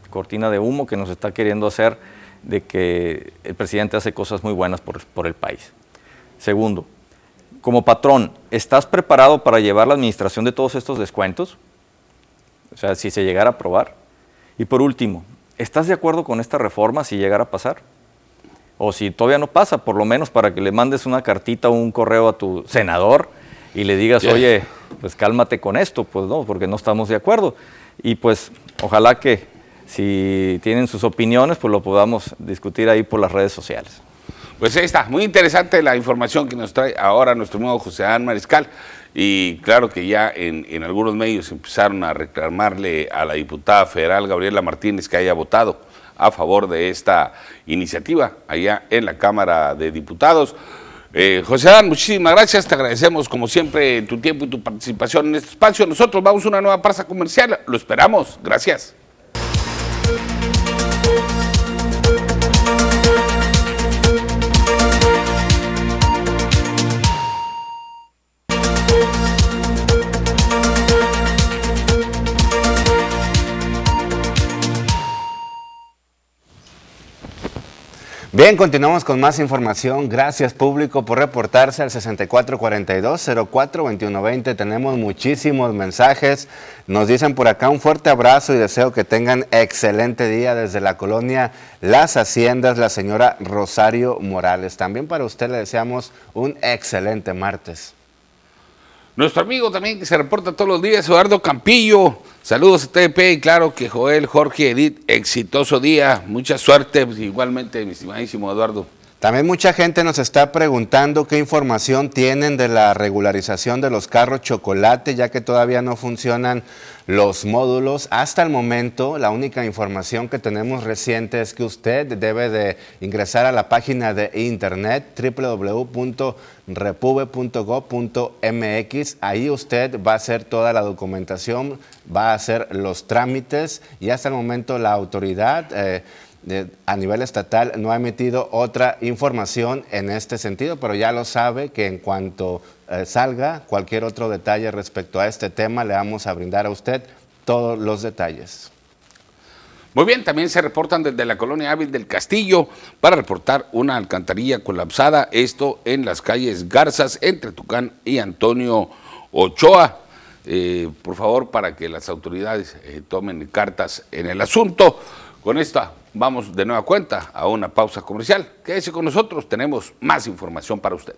F: cortina de humo que nos está queriendo hacer de que el presidente hace cosas muy buenas por, por el país. Segundo, como patrón, ¿estás preparado para llevar la administración de todos estos descuentos? O sea, si se llegara a aprobar. Y por último, ¿estás de acuerdo con esta reforma si llegara a pasar? O si todavía no pasa, por lo menos para que le mandes una cartita o un correo a tu senador y le digas, oye, pues cálmate con esto, pues no, porque no estamos de acuerdo. Y pues ojalá que si tienen sus opiniones, pues lo podamos discutir ahí por las redes sociales.
A: Pues ahí está, muy interesante la información que nos trae ahora nuestro nuevo José Mariscal. Y claro que ya en, en algunos medios empezaron a reclamarle a la diputada federal Gabriela Martínez que haya votado a favor de esta iniciativa allá en la Cámara de Diputados. Eh, José Adán, muchísimas gracias, te agradecemos como siempre tu tiempo y tu participación en este espacio. Nosotros vamos a una nueva parza comercial, lo esperamos, gracias.
B: Bien, continuamos con más información. Gracias público por reportarse al 6442-042120. Tenemos muchísimos mensajes. Nos dicen por acá un fuerte abrazo y deseo que tengan excelente día desde la colonia Las Haciendas, la señora Rosario Morales. También para usted le deseamos un excelente martes.
A: Nuestro amigo también que se reporta todos los días, Eduardo Campillo. Saludos a TP y claro que Joel, Jorge, Edith, exitoso día. Mucha suerte, pues, igualmente, mi estimadísimo Eduardo.
B: También mucha gente nos está preguntando qué información tienen de la regularización de los carros chocolate, ya que todavía no funcionan los módulos. Hasta el momento, la única información que tenemos reciente es que usted debe de ingresar a la página de internet www.repube.gov.mx. Ahí usted va a hacer toda la documentación, va a hacer los trámites y hasta el momento la autoridad... eh, a nivel estatal no ha emitido otra información en este sentido, pero ya lo sabe que en cuanto eh, salga cualquier otro detalle respecto a este tema, le vamos a brindar a usted todos los detalles.
A: Muy bien, también se reportan desde la colonia Ávil del Castillo para reportar una alcantarilla colapsada, esto en las calles Garzas, entre Tucán y Antonio Ochoa. Eh, por favor, para que las autoridades eh, tomen cartas en el asunto. Con esta vamos de nueva cuenta a una pausa comercial. Quédese con nosotros, tenemos más información para usted.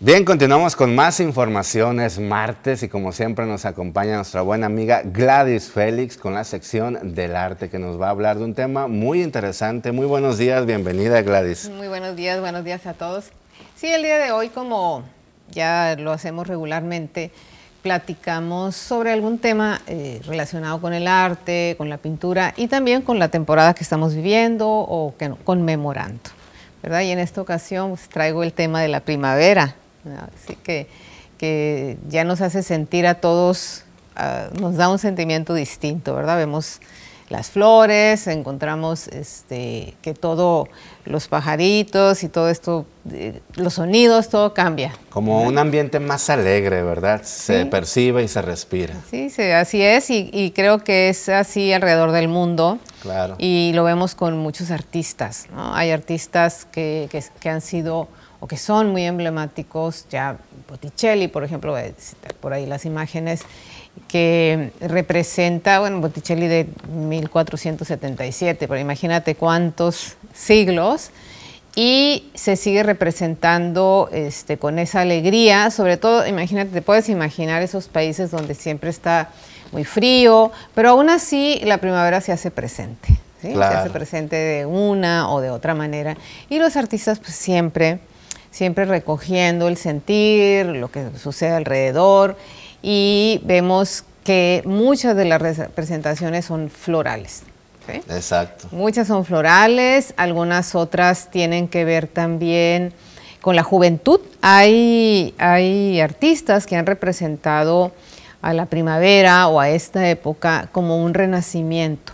B: Bien, continuamos con más informaciones martes y como siempre nos acompaña nuestra buena amiga Gladys Félix con la sección del arte que nos va a hablar de un tema muy interesante. Muy buenos días, bienvenida Gladys.
G: Muy buenos días, buenos días a todos. Sí, el día de hoy, como ya lo hacemos regularmente, platicamos sobre algún tema eh, relacionado con el arte, con la pintura y también con la temporada que estamos viviendo o que, conmemorando. ¿verdad? Y en esta ocasión pues, traigo el tema de la primavera, así que, que, ya nos hace sentir a todos, nos da un sentimiento distinto, ¿verdad? Vemos las flores, encontramos este, que todo, los pajaritos y todo esto, eh, los sonidos, todo cambia.
B: Como un ambiente más alegre, ¿verdad? Se percibe y se respira.
G: Sí, sí así es y, creo que es así alrededor del mundo.
B: Claro.
G: Y lo vemos con muchos artistas, ¿no? Hay artistas que, que, han sido o que son muy emblemáticos, ya Botticelli, por ejemplo, por ahí las imágenes, que representa, bueno, Botticelli de 1477, pero imagínate cuántos siglos, y se sigue representando este, con esa alegría, sobre todo, imagínate, te puedes imaginar esos países donde siempre está muy frío, pero aún así la primavera se hace presente, se hace presente de una o de otra manera, y los artistas pues siempre, siempre recogiendo el sentir, lo que sucede alrededor, y vemos que muchas de las representaciones son florales.
B: Exacto.
G: Muchas son florales, algunas otras tienen que ver también con la juventud. Hay, hay artistas que han representado a la primavera o a esta época como un renacimiento,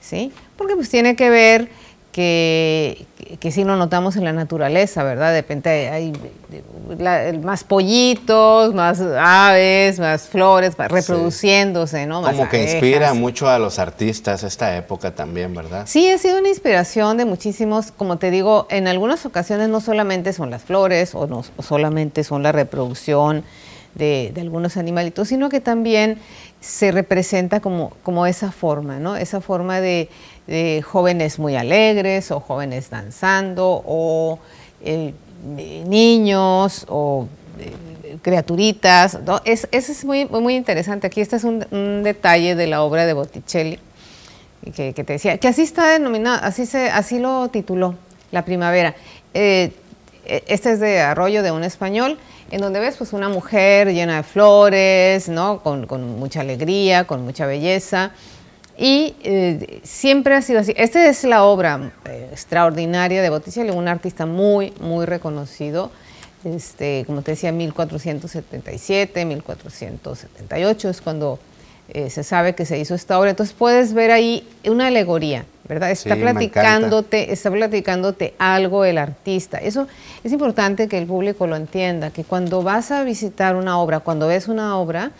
G: ¿sí? Porque pues tiene que ver que, que, sí lo notamos en la naturaleza, ¿verdad? De repente hay más pollitos, más aves, más flores, reproduciéndose, ¿no?
B: Como que inspira mucho a los artistas esta época también, ¿verdad?
G: Sí, ha sido una inspiración de muchísimos, como te digo, en algunas ocasiones no solamente son las flores o no solamente son la reproducción de, algunos animalitos, sino que también se representa como, como esa forma, ¿no? Esa forma de jóvenes muy alegres o jóvenes danzando o eh, niños o eh, criaturitas. Es, eso es muy, muy interesante. Aquí este es un, detalle de la obra de Botticelli que, te decía, que así está denominado, así, se, así lo tituló, La Primavera. Eh, este es de Arroyo de un español, en donde ves pues una mujer llena de flores, ¿no? con, con mucha alegría, con mucha belleza. Y eh, siempre ha sido así. Esta es la obra eh, extraordinaria de Botticelli, un artista muy, muy reconocido. Este, como te decía, 1477, 1478 es cuando eh, se sabe que se hizo esta obra. Entonces puedes ver ahí una alegoría, ¿verdad? Está platicándote, está platicándote algo el artista. Eso es importante que el público lo entienda, que cuando vas a visitar una obra, cuando ves una obra,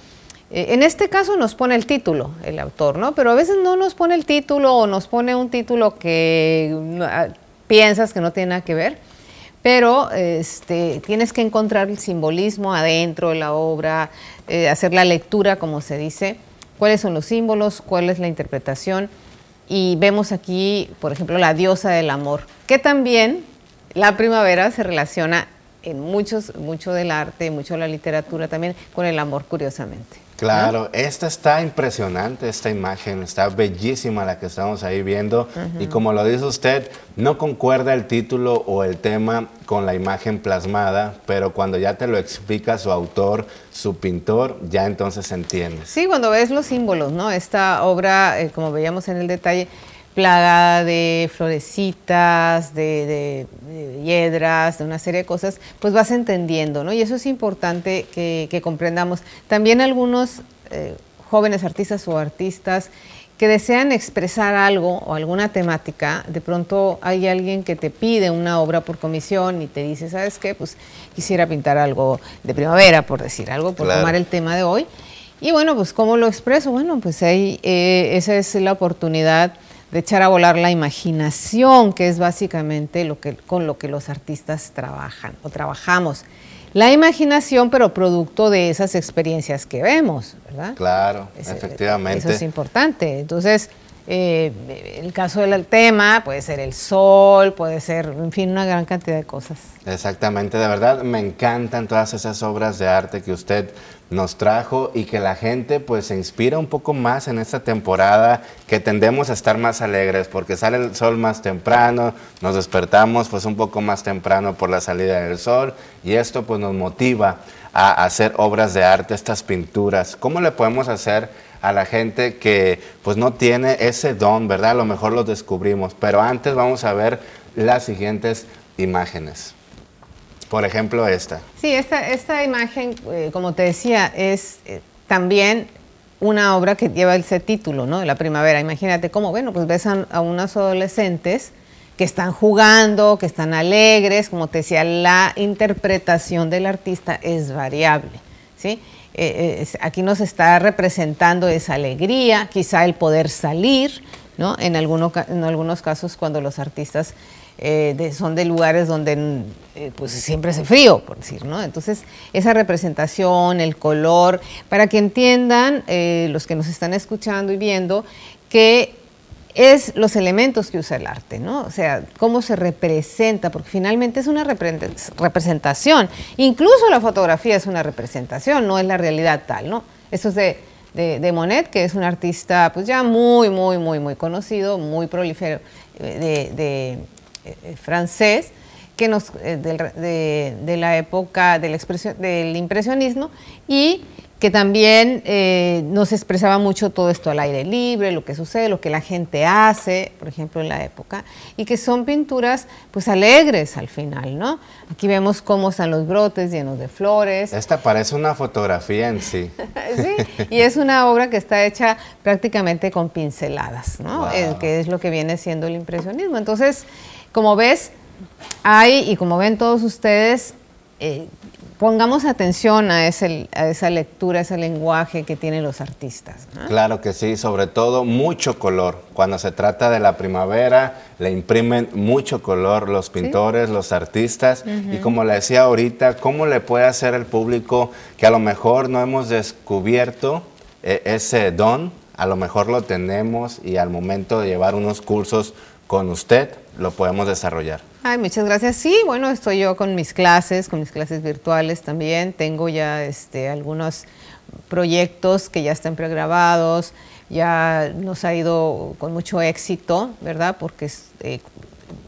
G: eh, en este caso nos pone el título, el autor, ¿no? Pero a veces no nos pone el título o nos pone un título que ah, piensas que no tiene nada que ver, pero este, tienes que encontrar el simbolismo adentro de la obra, eh, hacer la lectura, como se dice, cuáles son los símbolos, cuál es la interpretación. Y vemos aquí, por ejemplo, la diosa del amor, que también la primavera se relaciona en muchos, mucho del arte, mucho de la literatura también, con el amor, curiosamente.
B: Claro, esta está impresionante, esta imagen, está bellísima la que estamos ahí viendo y como lo dice usted, no concuerda el título o el tema con la imagen plasmada, pero cuando ya te lo explica su autor, su pintor, ya entonces entiendes.
G: Sí, cuando ves los símbolos, ¿no? Esta obra, eh, como veíamos en el detalle, plagada de florecitas, de, de, hiedras, de una serie de cosas, pues vas entendiendo, ¿no? Y eso es importante que, comprendamos. También algunos eh, jóvenes artistas o artistas que desean expresar algo o alguna temática, de pronto hay alguien que te pide una obra por comisión y te dice, ¿sabes qué? Pues quisiera pintar algo de primavera, por decir algo, por tomar el tema de hoy. Y bueno, pues ¿cómo lo expreso? Bueno, pues ahí eh, esa es la oportunidad de echar a volar la imaginación, que es básicamente lo que, con lo que los artistas trabajan o trabajamos. La imaginación, pero producto de esas experiencias que vemos, ¿verdad?
B: Claro, efectivamente.
G: Eso es importante. Entonces, eh, el caso del tema puede ser el sol, puede ser, en fin, una gran cantidad de cosas.
B: Exactamente, de verdad me encantan todas esas obras de arte que usted nos trajo y que la gente pues se inspira un poco más en esta temporada, que tendemos a estar más alegres porque sale el sol más temprano, nos despertamos pues un poco más temprano por la salida del sol y esto pues nos motiva a hacer obras de arte, estas pinturas? ¿Cómo le podemos hacer a la gente que pues no tiene ese don, ¿verdad? A lo mejor lo descubrimos, pero antes vamos a ver las siguientes imágenes. Por ejemplo, esta.
G: Sí, esta, esta imagen, eh, como te decía, es eh, también una obra que lleva ese título, ¿no? De la primavera. Imagínate cómo, bueno, pues ves a, a unos adolescentes que están jugando, que están alegres, como te decía, la interpretación del artista es variable, ¿sí? Eh, aquí nos está representando esa alegría, quizá el poder salir, ¿no? En, en algunos casos cuando los artistas eh, son de lugares donde pues siempre hace frío, por decir, ¿no? Entonces, esa representación, el color, para que entiendan los que nos están escuchando y viendo que es los elementos que usa el arte, ¿no? O sea, cómo se representa, porque finalmente es una representación. Incluso la fotografía es una representación, no es la realidad tal, ¿no? Esto es de, de, Monet, que es un artista pues ya muy, muy, muy, muy conocido, muy prolífero, eh, de, eh, francés, que nos, eh, de, de, la época del, del impresionismo y que también eh, nos expresaba mucho todo esto al aire libre, lo que sucede, lo que la gente hace, por ejemplo, en la época, y que son pinturas pues alegres al final, ¿no? Aquí vemos cómo están los brotes llenos de flores.
B: Esta parece una fotografía en sí.
G: sí, y es una obra que está hecha prácticamente con pinceladas, ¿no? Eh, que es lo que viene siendo el impresionismo. Entonces, como ves, hay, y como ven todos ustedes, eh, pongamos atención a, ese, a esa lectura, a ese lenguaje que tienen los artistas.
B: Claro que sí, sobre todo mucho color. Cuando se trata de la primavera, le imprimen mucho color los pintores, los artistas. Y como le decía ahorita, ¿cómo le puede hacer el público que a lo mejor no hemos descubierto eh, ese don? A lo mejor lo tenemos y al momento de llevar unos cursos con usted, lo podemos desarrollar.
G: Ay, muchas gracias. Sí, bueno, estoy yo con mis clases, con mis clases virtuales también. Tengo ya este, algunos proyectos que ya están pregrabados, ya nos ha ido con mucho éxito, ¿verdad? Porque eh,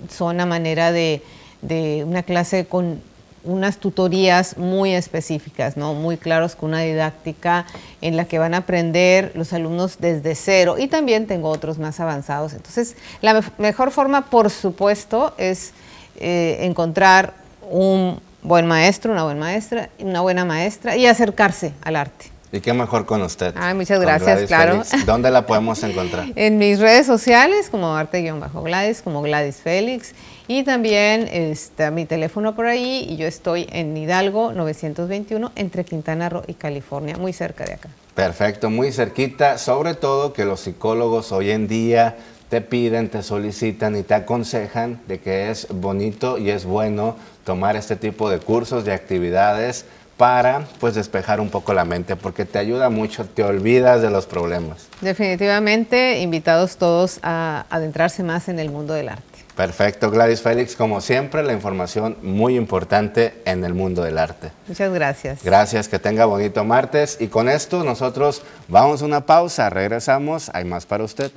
G: son a manera de, de una clase con unas tutorías muy específicas, ¿no? muy claros, con una didáctica en la que van a aprender los alumnos desde cero y también tengo otros más avanzados. Entonces, la mejor forma, por supuesto, es eh, encontrar un buen maestro, una buena maestra, una buena maestra y acercarse al arte.
B: Y qué mejor con usted.
G: Ay, muchas gracias, claro.
B: ¿Dónde la podemos encontrar?
G: en mis redes sociales, como arte-gladys, como Gladys Félix. Y también está mi teléfono por ahí y yo estoy en Hidalgo 921 entre Quintana Roo y California, muy cerca de acá.
B: Perfecto, muy cerquita, sobre todo que los psicólogos hoy en día te piden, te solicitan y te aconsejan de que es bonito y es bueno tomar este tipo de cursos, de actividades para pues despejar un poco la mente porque te ayuda mucho, te olvidas de los problemas.
G: Definitivamente, invitados todos a adentrarse más en el mundo del arte.
B: Perfecto, Gladys Félix, como siempre, la información muy importante en el mundo del arte.
G: Muchas gracias.
B: Gracias, que tenga bonito martes y con esto nosotros vamos a una pausa, regresamos, hay más para usted.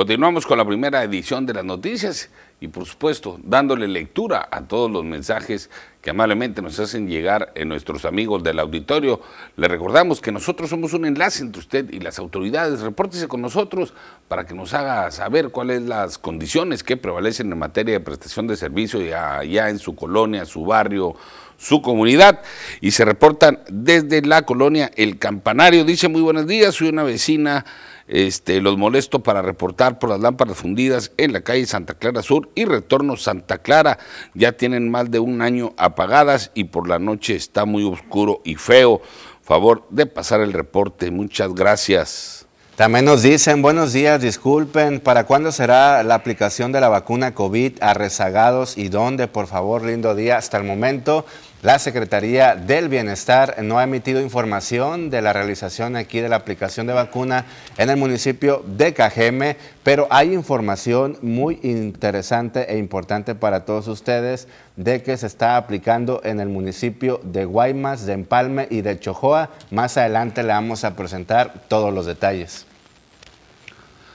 A: Continuamos con la primera edición de las noticias y por supuesto dándole lectura a todos los mensajes que amablemente nos hacen llegar en nuestros amigos del auditorio. Le recordamos que nosotros somos un enlace entre usted y las autoridades. Repórtese con nosotros para que nos haga saber cuáles las condiciones que prevalecen en materia de prestación de servicio allá en su colonia, su barrio, su comunidad y se reportan desde la colonia El Campanario. Dice muy buenos días, soy una vecina este, los molesto para reportar por las lámparas fundidas en la calle Santa Clara Sur y retorno Santa Clara. Ya tienen más de un año apagadas y por la noche está muy oscuro y feo. Favor de pasar el reporte. Muchas gracias.
B: También nos dicen, buenos días, disculpen, ¿para cuándo será la aplicación de la vacuna COVID a rezagados y dónde? Por favor, lindo día. Hasta el momento la Secretaría del Bienestar no ha emitido información de la realización aquí de la aplicación de vacuna en el municipio de Cajeme, pero hay información muy interesante e importante para todos ustedes de que se está aplicando en el municipio de Guaymas, de Empalme y de Chojoa. Más adelante le vamos a presentar todos los detalles.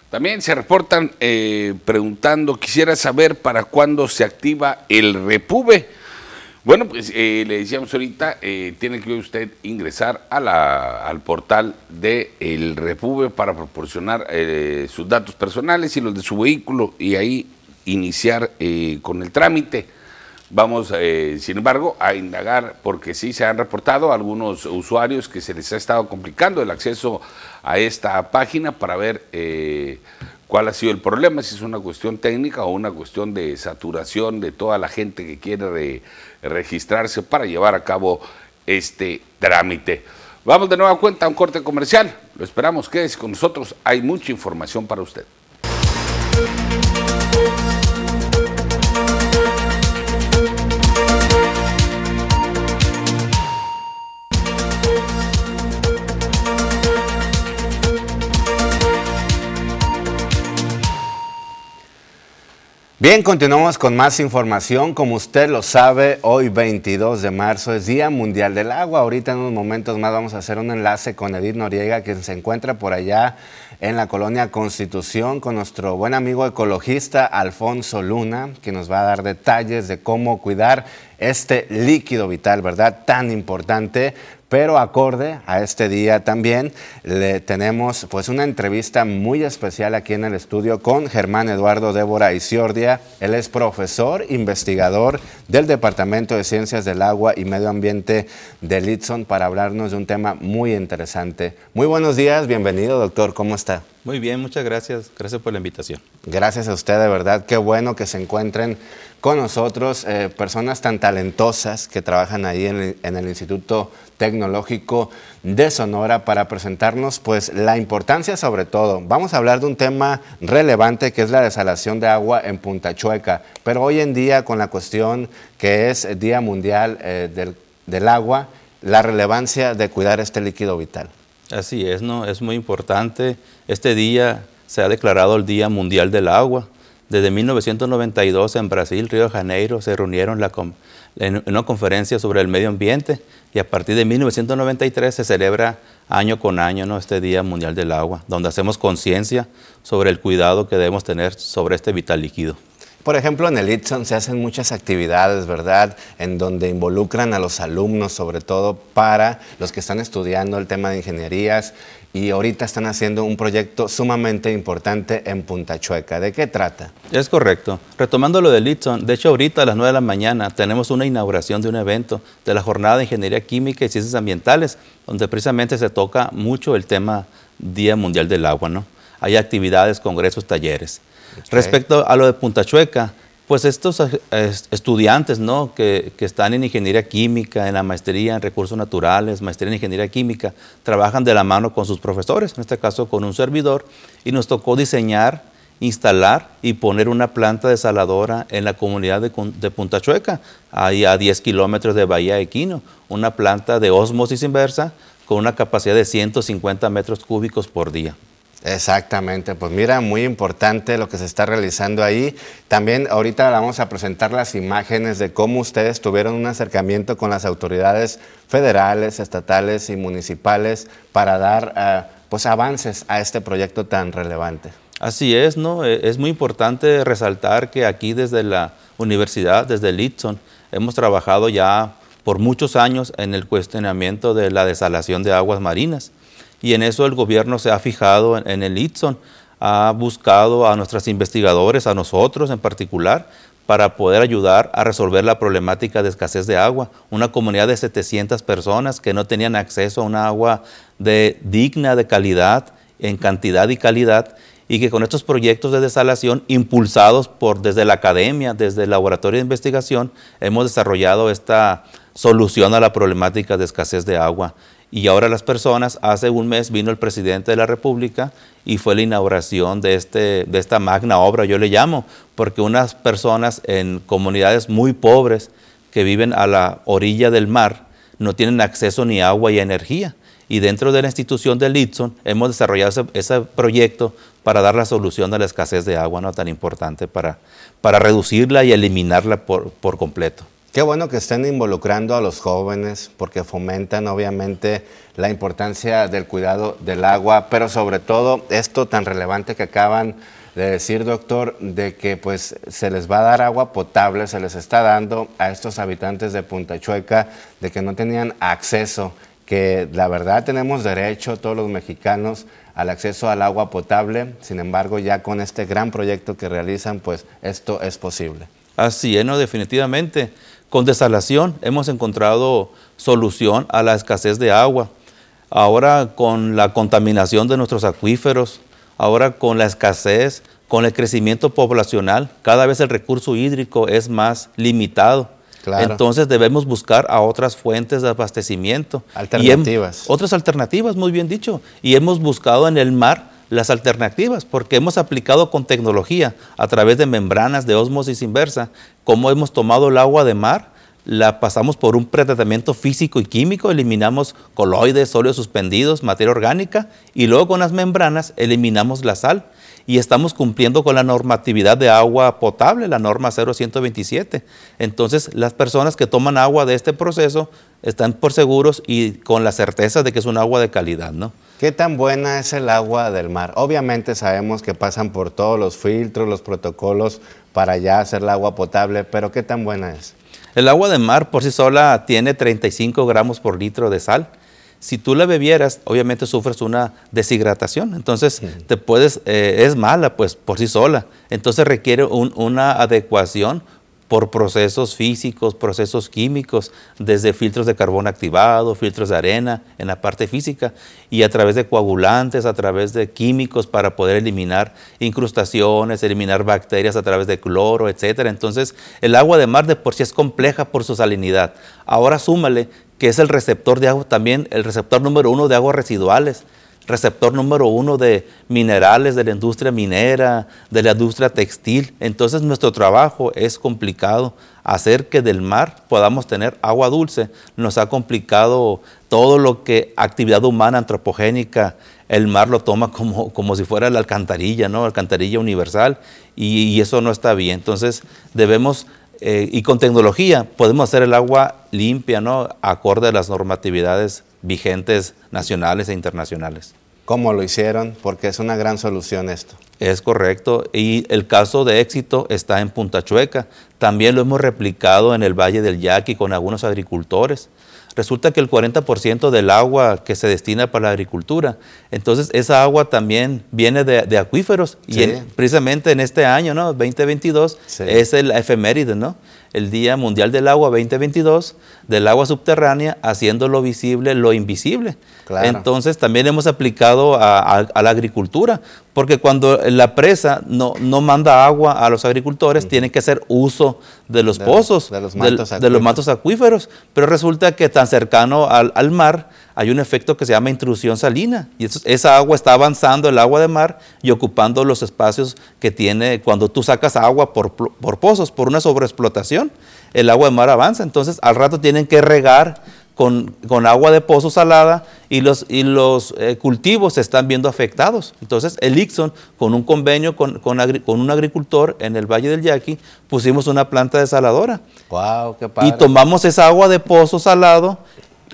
A: También se reportan eh, preguntando, quisiera saber para cuándo se activa el Repube. Bueno, pues eh, le decíamos ahorita, eh, tiene que usted ingresar a la, al portal de el Repube para proporcionar sus datos personales y los de su vehículo y ahí iniciar con el trámite. Vamos, sin embargo, a indagar porque sí se han reportado algunos usuarios que se les ha estado complicando el acceso a esta página para ver eh, cuál ha sido el problema, si es una cuestión técnica o una cuestión de saturación de toda la gente que quiere registrarse para llevar a cabo este trámite. Vamos de nueva cuenta a un corte comercial. Lo esperamos, quédese con nosotros. Hay mucha información para usted.
B: Bien, continuamos con más información. Como usted lo sabe, hoy 22 de marzo es Día Mundial del Agua. Ahorita en unos momentos más vamos a hacer un enlace con Edith Noriega, que se encuentra por allá en la colonia Constitución, con nuestro buen amigo ecologista Alfonso Luna, que nos va a dar detalles de cómo cuidar este líquido vital, ¿verdad? Tan importante pero acorde a este día también le tenemos pues una entrevista muy especial aquí en el estudio con Germán Eduardo Débora Isiordia. Él es profesor, investigador del Departamento de Ciencias del Agua y Medio Ambiente de Litson para hablarnos de un tema muy interesante. Muy buenos días, bienvenido doctor, ¿cómo está?
H: Muy bien, muchas gracias. Gracias por la invitación.
B: Gracias a usted, de verdad. Qué bueno que se encuentren con nosotros eh, personas tan talentosas que trabajan ahí en el, Instituto Tecnológico de Sonora para presentarnos pues la importancia sobre todo. Vamos a hablar de un tema relevante que es la desalación de agua en Punta Chueca, pero hoy en día con la cuestión que es Día Mundial eh, del, del Agua, la relevancia de cuidar este líquido vital.
H: Así es, ¿no? Es muy importante. Este día se ha declarado el Día Mundial del Agua. Desde 1992 en Brasil, Río de Janeiro, se reunieron en una conferencia sobre el medio ambiente y a partir de 1993 se celebra año con año ¿no? este Día Mundial del Agua, donde hacemos conciencia sobre el cuidado que debemos tener sobre este vital líquido.
B: Por ejemplo, en el ITSON se hacen muchas actividades, ¿verdad? En donde involucran a los alumnos, sobre todo para los que están estudiando el tema de ingenierías y ahorita están haciendo un proyecto sumamente importante en Punta Chueca. ¿De qué trata?
H: Es correcto. Retomando lo del ITSON, de hecho ahorita a las 9 de la mañana tenemos una inauguración de un evento de la Jornada de Ingeniería Química y Ciencias Ambientales, donde precisamente se toca mucho el tema Día Mundial del Agua, ¿no? Hay actividades, congresos, talleres. Respecto a lo de Punta Chueca, pues estos estudiantes ¿no? que, están en ingeniería química, en la maestría en recursos naturales, maestría en ingeniería química, trabajan de la mano con sus profesores, en este caso con un servidor, y nos tocó diseñar, instalar y poner una planta desaladora en la comunidad de, de Punta Chueca, ahí a 10 kilómetros de Bahía de Quino, una planta de osmosis inversa con una capacidad de 150 metros cúbicos por día.
B: Exactamente, pues mira, muy importante lo que se está realizando ahí. También ahorita vamos a presentar las imágenes de cómo ustedes tuvieron un acercamiento con las autoridades federales, estatales y municipales para dar eh, pues avances a este proyecto tan relevante.
H: Así es, ¿no? E, es muy importante resaltar que aquí desde la universidad, desde Litson, hemos trabajado ya por muchos años en el cuestionamiento de la desalación de aguas marinas y en eso el gobierno se ha fijado en, el ITSON, ha buscado a nuestros investigadores, a nosotros en particular, para poder ayudar a resolver la problemática de escasez de agua. Una comunidad de 700 personas que no tenían acceso a una agua de, digna, de calidad, en cantidad y calidad, y que con estos proyectos de desalación impulsados por desde la academia, desde el laboratorio de investigación, hemos desarrollado esta solución a la problemática de escasez de agua. Y ahora las personas, hace un mes vino el presidente de la República y fue la inauguración de, este, de esta magna obra, yo le llamo, porque unas personas en comunidades muy pobres que viven a la orilla del mar no tienen acceso ni agua y energía. Y dentro de la institución de Litson hemos desarrollado ese, proyecto para dar la solución a la escasez de agua no tan importante, para, para reducirla y eliminarla por, por completo.
B: Qué bueno que estén involucrando a los jóvenes porque fomentan obviamente la importancia del cuidado del agua, pero sobre todo esto tan relevante que acaban de decir, doctor, de que pues se les va a dar agua potable, se les está dando a estos habitantes de Punta Chueca, de que no tenían acceso, que la verdad tenemos derecho todos los mexicanos al acceso al agua potable, sin embargo ya con este gran proyecto que realizan, pues esto es posible.
H: Así es, no, definitivamente. Con desalación hemos encontrado solución a la escasez de agua. Ahora con la contaminación de nuestros acuíferos, ahora con la escasez, con el crecimiento poblacional, cada vez el recurso hídrico es más limitado. Entonces debemos buscar a otras fuentes de abastecimiento.
B: Alternativas.
H: otras alternativas, muy bien dicho. Y hemos buscado en el mar las alternativas, porque hemos aplicado con tecnología a través de membranas de osmosis inversa, como hemos tomado el agua de mar, la pasamos por un pretratamiento físico y químico, eliminamos coloides, óleos suspendidos, materia orgánica, y luego con las membranas eliminamos la sal y estamos cumpliendo con la normatividad de agua potable, la norma 0127. Entonces, las personas que toman agua de este proceso están por seguros y con la certeza de que es un agua de calidad, ¿no?
B: ¿Qué tan buena es el agua del mar? Obviamente sabemos que pasan por todos los filtros, los protocolos para ya hacer el agua potable, pero ¿qué tan buena es?
H: El agua de mar por sí sola tiene 35 gramos por litro de sal si tú la bebieras, obviamente sufres una deshidratación, entonces te puedes, eh, es mala pues por sí sola, entonces requiere una adecuación por procesos físicos, procesos químicos, desde filtros de carbón activado, filtros de arena en la parte física y a través de coagulantes, a través de químicos para poder eliminar incrustaciones, eliminar bacterias a través de cloro, etc. Entonces el agua de mar de por sí es compleja por su salinidad. Ahora súmale que es el receptor de agua también, el receptor número uno de aguas residuales, receptor número uno de minerales de la industria minera, de la industria textil. Entonces nuestro trabajo es complicado. Hacer que del mar podamos tener agua dulce nos ha complicado todo lo que actividad humana antropogénica, el mar lo toma como, como si fuera la alcantarilla, ¿no? Alcantarilla universal y, y eso no está bien. Entonces debemos eh, y con tecnología podemos hacer el agua limpia, ¿no? Acorde a las normatividades vigentes nacionales e internacionales.
B: ¿Cómo lo hicieron? Porque es una gran solución esto.
H: Es correcto. Y el caso de éxito está en Punta Chueca. También lo hemos replicado en el Valle del Yaqui con algunos agricultores resulta que el 40% del agua que se destina para la agricultura, entonces esa agua también viene de, acuíferos y precisamente en este año, ¿no? 2022, es el efeméride, ¿no? El Día Mundial del Agua 2022, del agua subterránea, haciéndolo visible lo invisible. Entonces también hemos aplicado a, la agricultura, porque cuando la presa no, no manda agua a los agricultores, tienen que hacer uso de los pozos, de los, mantos acuíferos, pero resulta que tan cercano al, al mar, hay un efecto que se llama intrusión salina. Y esa agua está avanzando, el agua de mar, y ocupando los espacios que tiene cuando tú sacas agua por, por pozos, por una sobreexplotación, el agua de mar avanza. Entonces, al rato tienen que regar con, agua de pozo salada y los, y los eh, cultivos se están viendo afectados. Entonces, el Ixon, con un convenio con, con, un agricultor en el Valle del Yaqui, pusimos una planta desaladora.
B: Wow, qué padre.
H: Y tomamos esa agua de pozo salado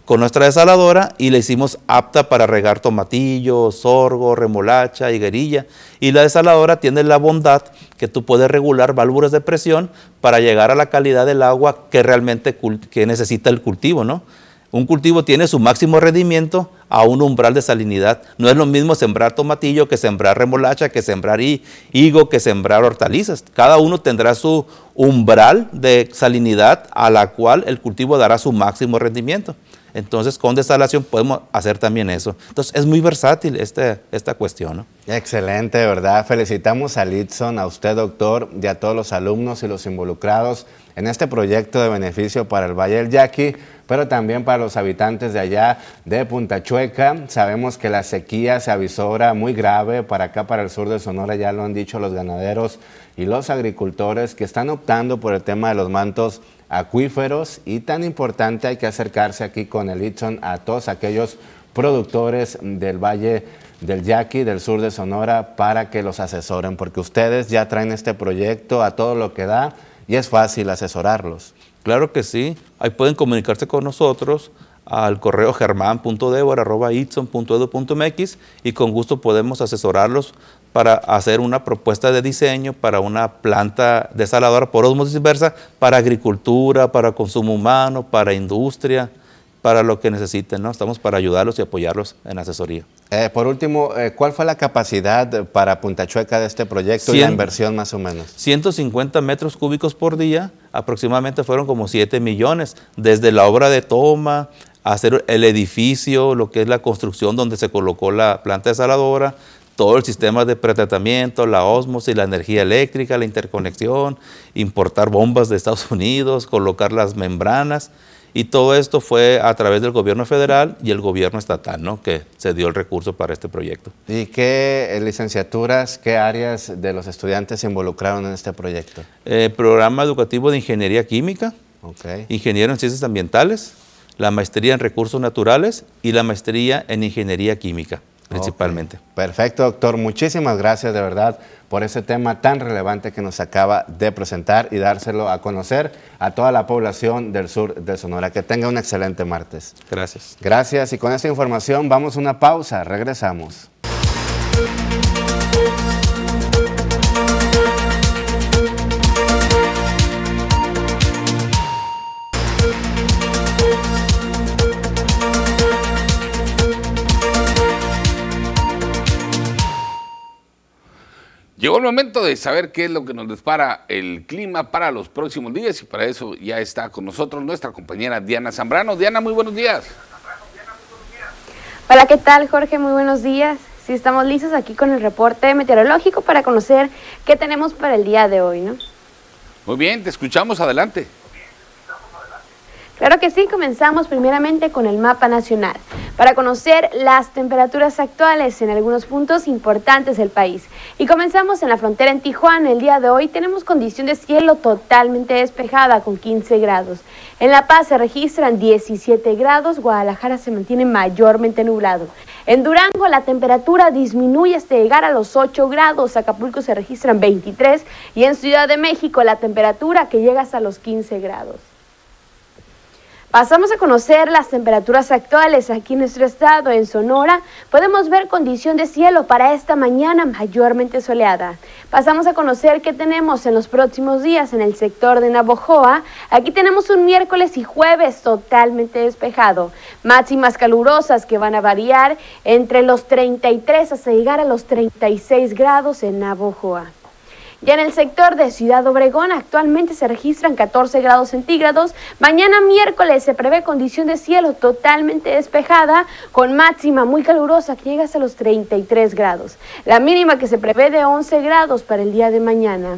H: con nuestra desaladora y la hicimos apta para regar tomatillo, sorgo, remolacha, higuerilla. Y la desaladora tiene la bondad que tú puedes regular válvulas de presión para llegar a la calidad del agua que realmente que necesita el cultivo, ¿no? Un cultivo tiene su máximo rendimiento a un umbral de salinidad. No es lo mismo sembrar tomatillo que sembrar remolacha, que sembrar higo, que sembrar hortalizas. Cada uno tendrá su umbral de salinidad a la cual el cultivo dará su máximo rendimiento. Entonces, con desalación podemos hacer también eso. Entonces, es muy versátil este, esta cuestión.
B: Excelente, de verdad. Felicitamos a Litson, a usted, doctor, y a todos los alumnos y los involucrados en este proyecto de beneficio para el Valle del Yaqui, pero también para los habitantes de allá de Punta Chueca. Sabemos que la sequía se avisora muy grave para acá, para el sur de Sonora, ya lo han dicho los ganaderos y los agricultores que están optando por el tema de los mantos acuíferos y tan importante hay que acercarse aquí con el Itson a todos aquellos productores del Valle del Yaqui, del sur de Sonora, para que los asesoren, porque ustedes ya traen este proyecto a todo lo que da y es fácil asesorarlos.
H: Claro que sí. Ahí pueden comunicarse con nosotros al correo germán.debora.itson.edu.mx y con gusto podemos asesorarlos para hacer una propuesta de diseño para una planta desaladora por osmosis inversa para agricultura, para consumo humano, para industria, para lo que necesiten. ¿no? Estamos para ayudarlos y apoyarlos en asesoría.
B: Eh, por último, eh, ¿cuál fue la capacidad para Punta Chueca de este proyecto y la inversión más o menos?
H: 150 metros cúbicos por día, aproximadamente fueron como 7 millones, desde la obra de toma, hacer el edificio, lo que es la construcción donde se colocó la planta desaladora, todo el sistema de pretratamiento, la osmosis, la energía eléctrica, la interconexión, importar bombas de Estados Unidos, colocar las membranas. Y todo esto fue a través del gobierno federal y el gobierno estatal, ¿no? que se dio el recurso para este proyecto.
B: ¿Y qué eh, licenciaturas, qué áreas de los estudiantes se involucraron en este proyecto?
H: Eh, programa educativo de Ingeniería Química, Ingeniero en Ciencias Ambientales, la maestría en Recursos Naturales y la maestría en Ingeniería Química principalmente.
B: Perfecto, doctor. Muchísimas gracias de verdad por ese tema tan relevante que nos acaba de presentar y dárselo a conocer a toda la población del sur de Sonora. Que tenga un excelente martes.
H: Gracias.
B: Gracias y con esta información vamos a una pausa. Regresamos.
A: Llegó el momento de saber qué es lo que nos dispara el clima para los próximos días y para eso ya está con nosotros nuestra compañera Diana Zambrano. Diana, muy buenos días.
I: Hola, ¿qué tal Jorge? Muy buenos días. Sí, estamos listos aquí con el reporte meteorológico para conocer qué tenemos para el día de hoy, ¿no?
A: Muy bien, te escuchamos, adelante.
I: Claro que sí, comenzamos primeramente con el mapa nacional para conocer las temperaturas actuales en algunos puntos importantes del país. Y comenzamos en la frontera en Tijuana. El día de hoy tenemos condición de cielo totalmente despejada con 15 grados. En La Paz se registran 17 grados, Guadalajara se mantiene mayormente nublado. En Durango la temperatura disminuye hasta llegar a los 8 grados, Acapulco se registran 23 y en Ciudad de México la temperatura que llega hasta los 15 grados. Pasamos a conocer las temperaturas actuales aquí en nuestro estado, en Sonora. Podemos ver condición de cielo para esta mañana mayormente soleada. Pasamos a conocer qué tenemos en los próximos días en el sector de Navojoa. Aquí tenemos un miércoles y jueves totalmente despejado. Máximas calurosas que van a variar entre los 33 hasta llegar a los 36 grados en Navojoa. Ya en el sector de Ciudad Obregón actualmente se registran 14 grados centígrados. Mañana miércoles se prevé condición de cielo totalmente despejada con máxima muy calurosa que llega hasta los 33 grados. La mínima que se prevé de 11 grados para el día de mañana.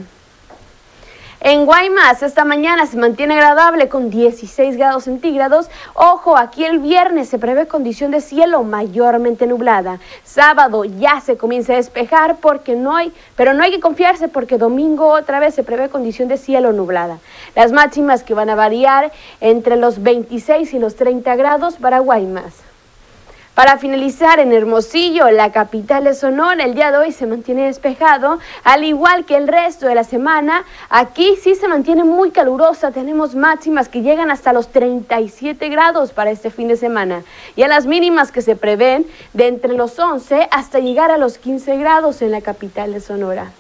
I: En Guaymas esta mañana se mantiene agradable con 16 grados centígrados. Ojo, aquí el viernes se prevé condición de cielo mayormente nublada. Sábado ya se comienza a despejar porque no hay, pero no hay que confiarse porque domingo otra vez se prevé condición de cielo nublada. Las máximas que van a variar entre los 26 y los 30 grados para Guaymas. Para finalizar, en Hermosillo, la capital de Sonora, el día de hoy se mantiene despejado, al igual que el resto de la semana. Aquí sí se mantiene muy calurosa, tenemos máximas que llegan hasta los 37 grados para este fin de semana y a las mínimas que se prevén de entre los 11 hasta llegar a los 15 grados en la capital de Sonora.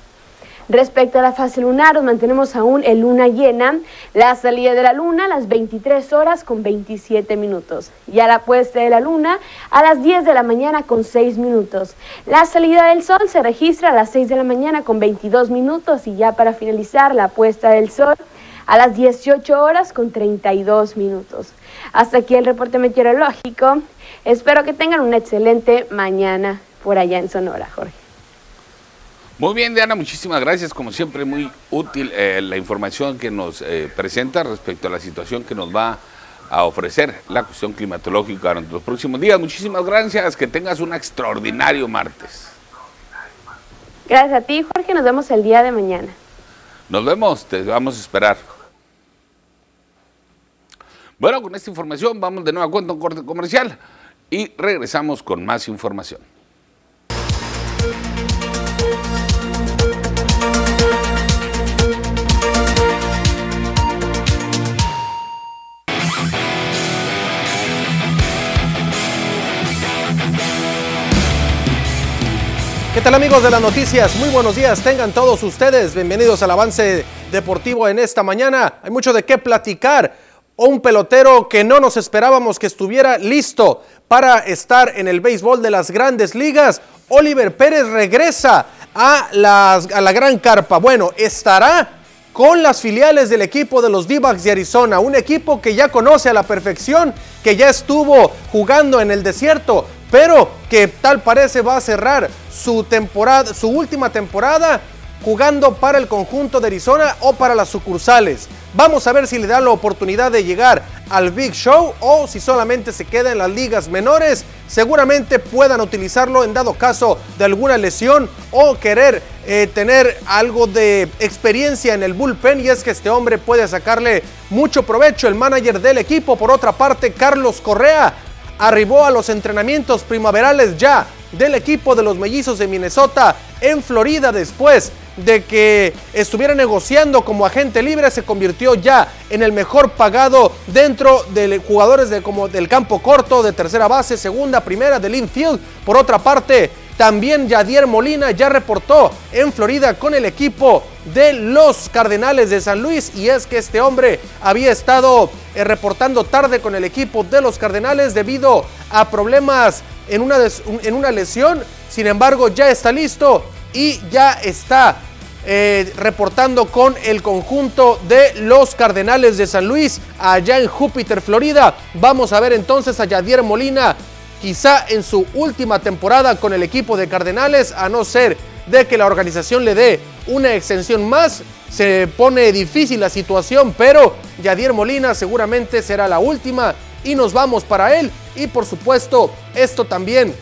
I: Respecto a la fase lunar, nos mantenemos aún en luna llena. La salida de la luna a las 23 horas con 27 minutos. Y a la puesta de la luna a las 10 de la mañana con 6 minutos. La salida del sol se registra a las 6 de la mañana con 22 minutos. Y ya para finalizar, la puesta del sol a las 18 horas con 32 minutos. Hasta aquí el reporte meteorológico. Espero que tengan una excelente mañana por allá en Sonora, Jorge.
A: Muy bien, Diana, muchísimas gracias. Como siempre, muy útil eh, la información que nos eh, presenta respecto a la situación que nos va a ofrecer la cuestión climatológica durante los próximos días. Muchísimas gracias, que tengas un extraordinario martes.
I: Gracias a ti, Jorge. Nos vemos el día de mañana.
A: Nos vemos, te vamos a esperar. Bueno, con esta información vamos de nuevo a cuenta un corte comercial y regresamos con más información.
E: ¿Qué tal amigos de las noticias? Muy buenos días, tengan todos ustedes. Bienvenidos al avance deportivo en esta mañana. Hay mucho de qué platicar. Un pelotero que no nos esperábamos que estuviera listo para estar en el béisbol de las grandes ligas. Oliver Pérez regresa a, la gran carpa. Bueno, estará con las filiales del equipo de los d de Arizona, un equipo que ya conoce a la perfección, que ya estuvo jugando en el desierto, pero que tal parece va a cerrar su temporada, su última temporada jugando para el conjunto de Arizona o para las sucursales. Vamos a ver si le da la oportunidad de llegar al Big Show o si solamente se queda en las ligas menores. Seguramente puedan utilizarlo en dado caso de alguna lesión o querer eh, tener algo de experiencia en el bullpen y es que este hombre puede sacarle mucho provecho. El manager del equipo, por otra parte, Carlos Correa, arribó a los entrenamientos primaverales ya del equipo de los mellizos de Minnesota en Florida después de que estuviera negociando como agente libre, se convirtió ya en el mejor pagado dentro de jugadores de, como del campo corto, de tercera base, segunda, primera, del infield. Por otra parte, también Yadier Molina ya reportó en Florida con el equipo de los Cardenales de San Luis y es que este hombre había estado eh, reportando tarde con el equipo de los Cardenales debido a problemas en una, en una lesión. Sin embargo, ya está listo y ya está eh, reportando con el conjunto de los Cardenales de San Luis allá en Júpiter, Florida. Vamos a ver entonces a Yadier Molina quizá en su última temporada con el equipo de Cardenales, a no ser de que la organización le dé una extensión más. Se pone difícil la situación, pero Yadier Molina seguramente será la última y nos vamos para él. Y por supuesto, esto también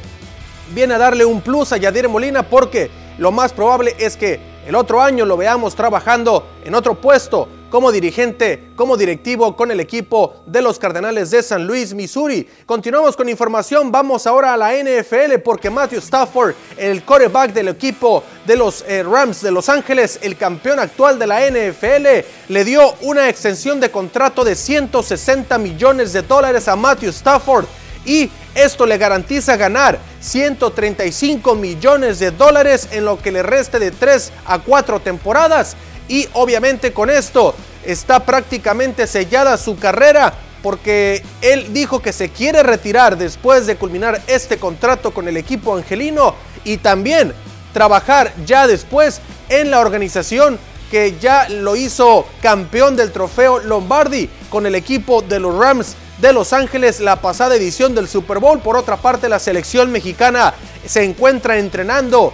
E: viene a darle un plus a Yadier Molina porque lo más probable es que el otro año lo veamos trabajando en otro puesto como dirigente, como directivo con el equipo de los Cardenales de San Luis, Missouri. Continuamos con información, vamos ahora a la NFL porque Matthew Stafford, el quarterback del equipo de los eh, Rams de Los Ángeles, el campeón actual de la NFL, le dio una extensión de contrato de 160 millones de dólares a Matthew Stafford y esto le garantiza ganar 135 millones de dólares en lo que le reste de 3 a 4 temporadas. Y obviamente con esto está prácticamente sellada su carrera porque él dijo que se quiere retirar después de culminar este contrato con el equipo angelino y también trabajar ya después en la organización que ya lo hizo campeón del trofeo Lombardi con el equipo de los Rams de Los Ángeles la pasada edición del Super Bowl. Por otra parte, la selección mexicana se encuentra entrenando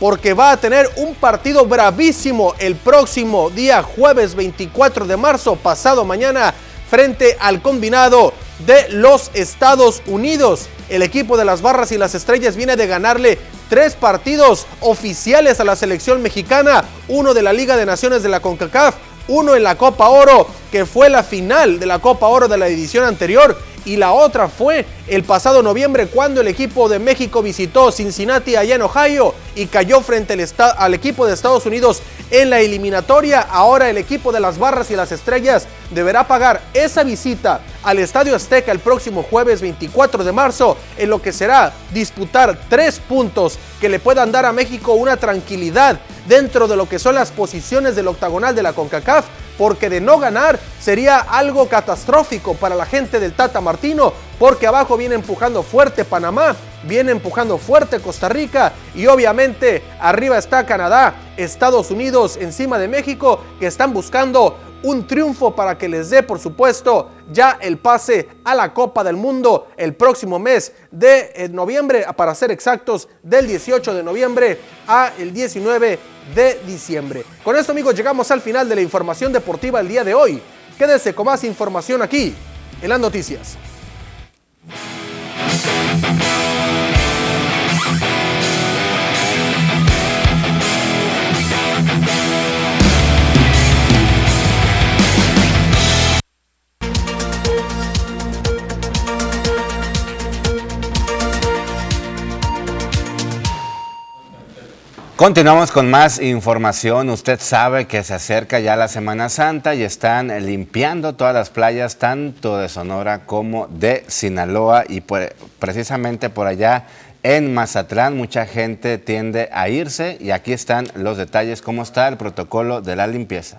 E: porque va a tener un partido bravísimo el próximo día jueves 24 de marzo, pasado mañana, frente al combinado de los Estados Unidos. El equipo de las Barras y las Estrellas viene de ganarle tres partidos oficiales a la selección mexicana, uno de la Liga de Naciones de la CONCACAF, uno en la Copa Oro, que fue la final de la Copa Oro de la edición anterior, y la otra fue el pasado noviembre cuando el equipo de México visitó Cincinnati allá en Ohio y cayó frente al, al, equipo de Estados Unidos en la eliminatoria. Ahora el equipo de las Barras y las Estrellas deberá pagar esa visita al Estadio Azteca el próximo jueves 24 de marzo en lo que será disputar tres puntos que le puedan dar a México una tranquilidad dentro de lo que son las posiciones del octagonal de la CONCACAF porque de no ganar sería algo catastrófico para la gente del Tata Martino, porque abajo viene empujando fuerte Panamá, viene empujando fuerte Costa Rica y obviamente arriba está Canadá, Estados Unidos encima de México, que están buscando un triunfo para que les dé, por supuesto, ya el pase a la Copa del Mundo el próximo mes de eh, noviembre, para ser exactos, del 18 de noviembre a el 19 de diciembre. Con esto, amigos, llegamos al final de la información deportiva el día de hoy. Quédese con más información aquí en las noticias.
B: Continuamos con más información. Usted sabe que se acerca ya la Semana Santa y están limpiando todas las playas, tanto de Sonora como de Sinaloa. Y precisamente por allá en Mazatlán. Mucha gente tiende a irse y aquí están los detalles, cómo está el protocolo de la limpieza.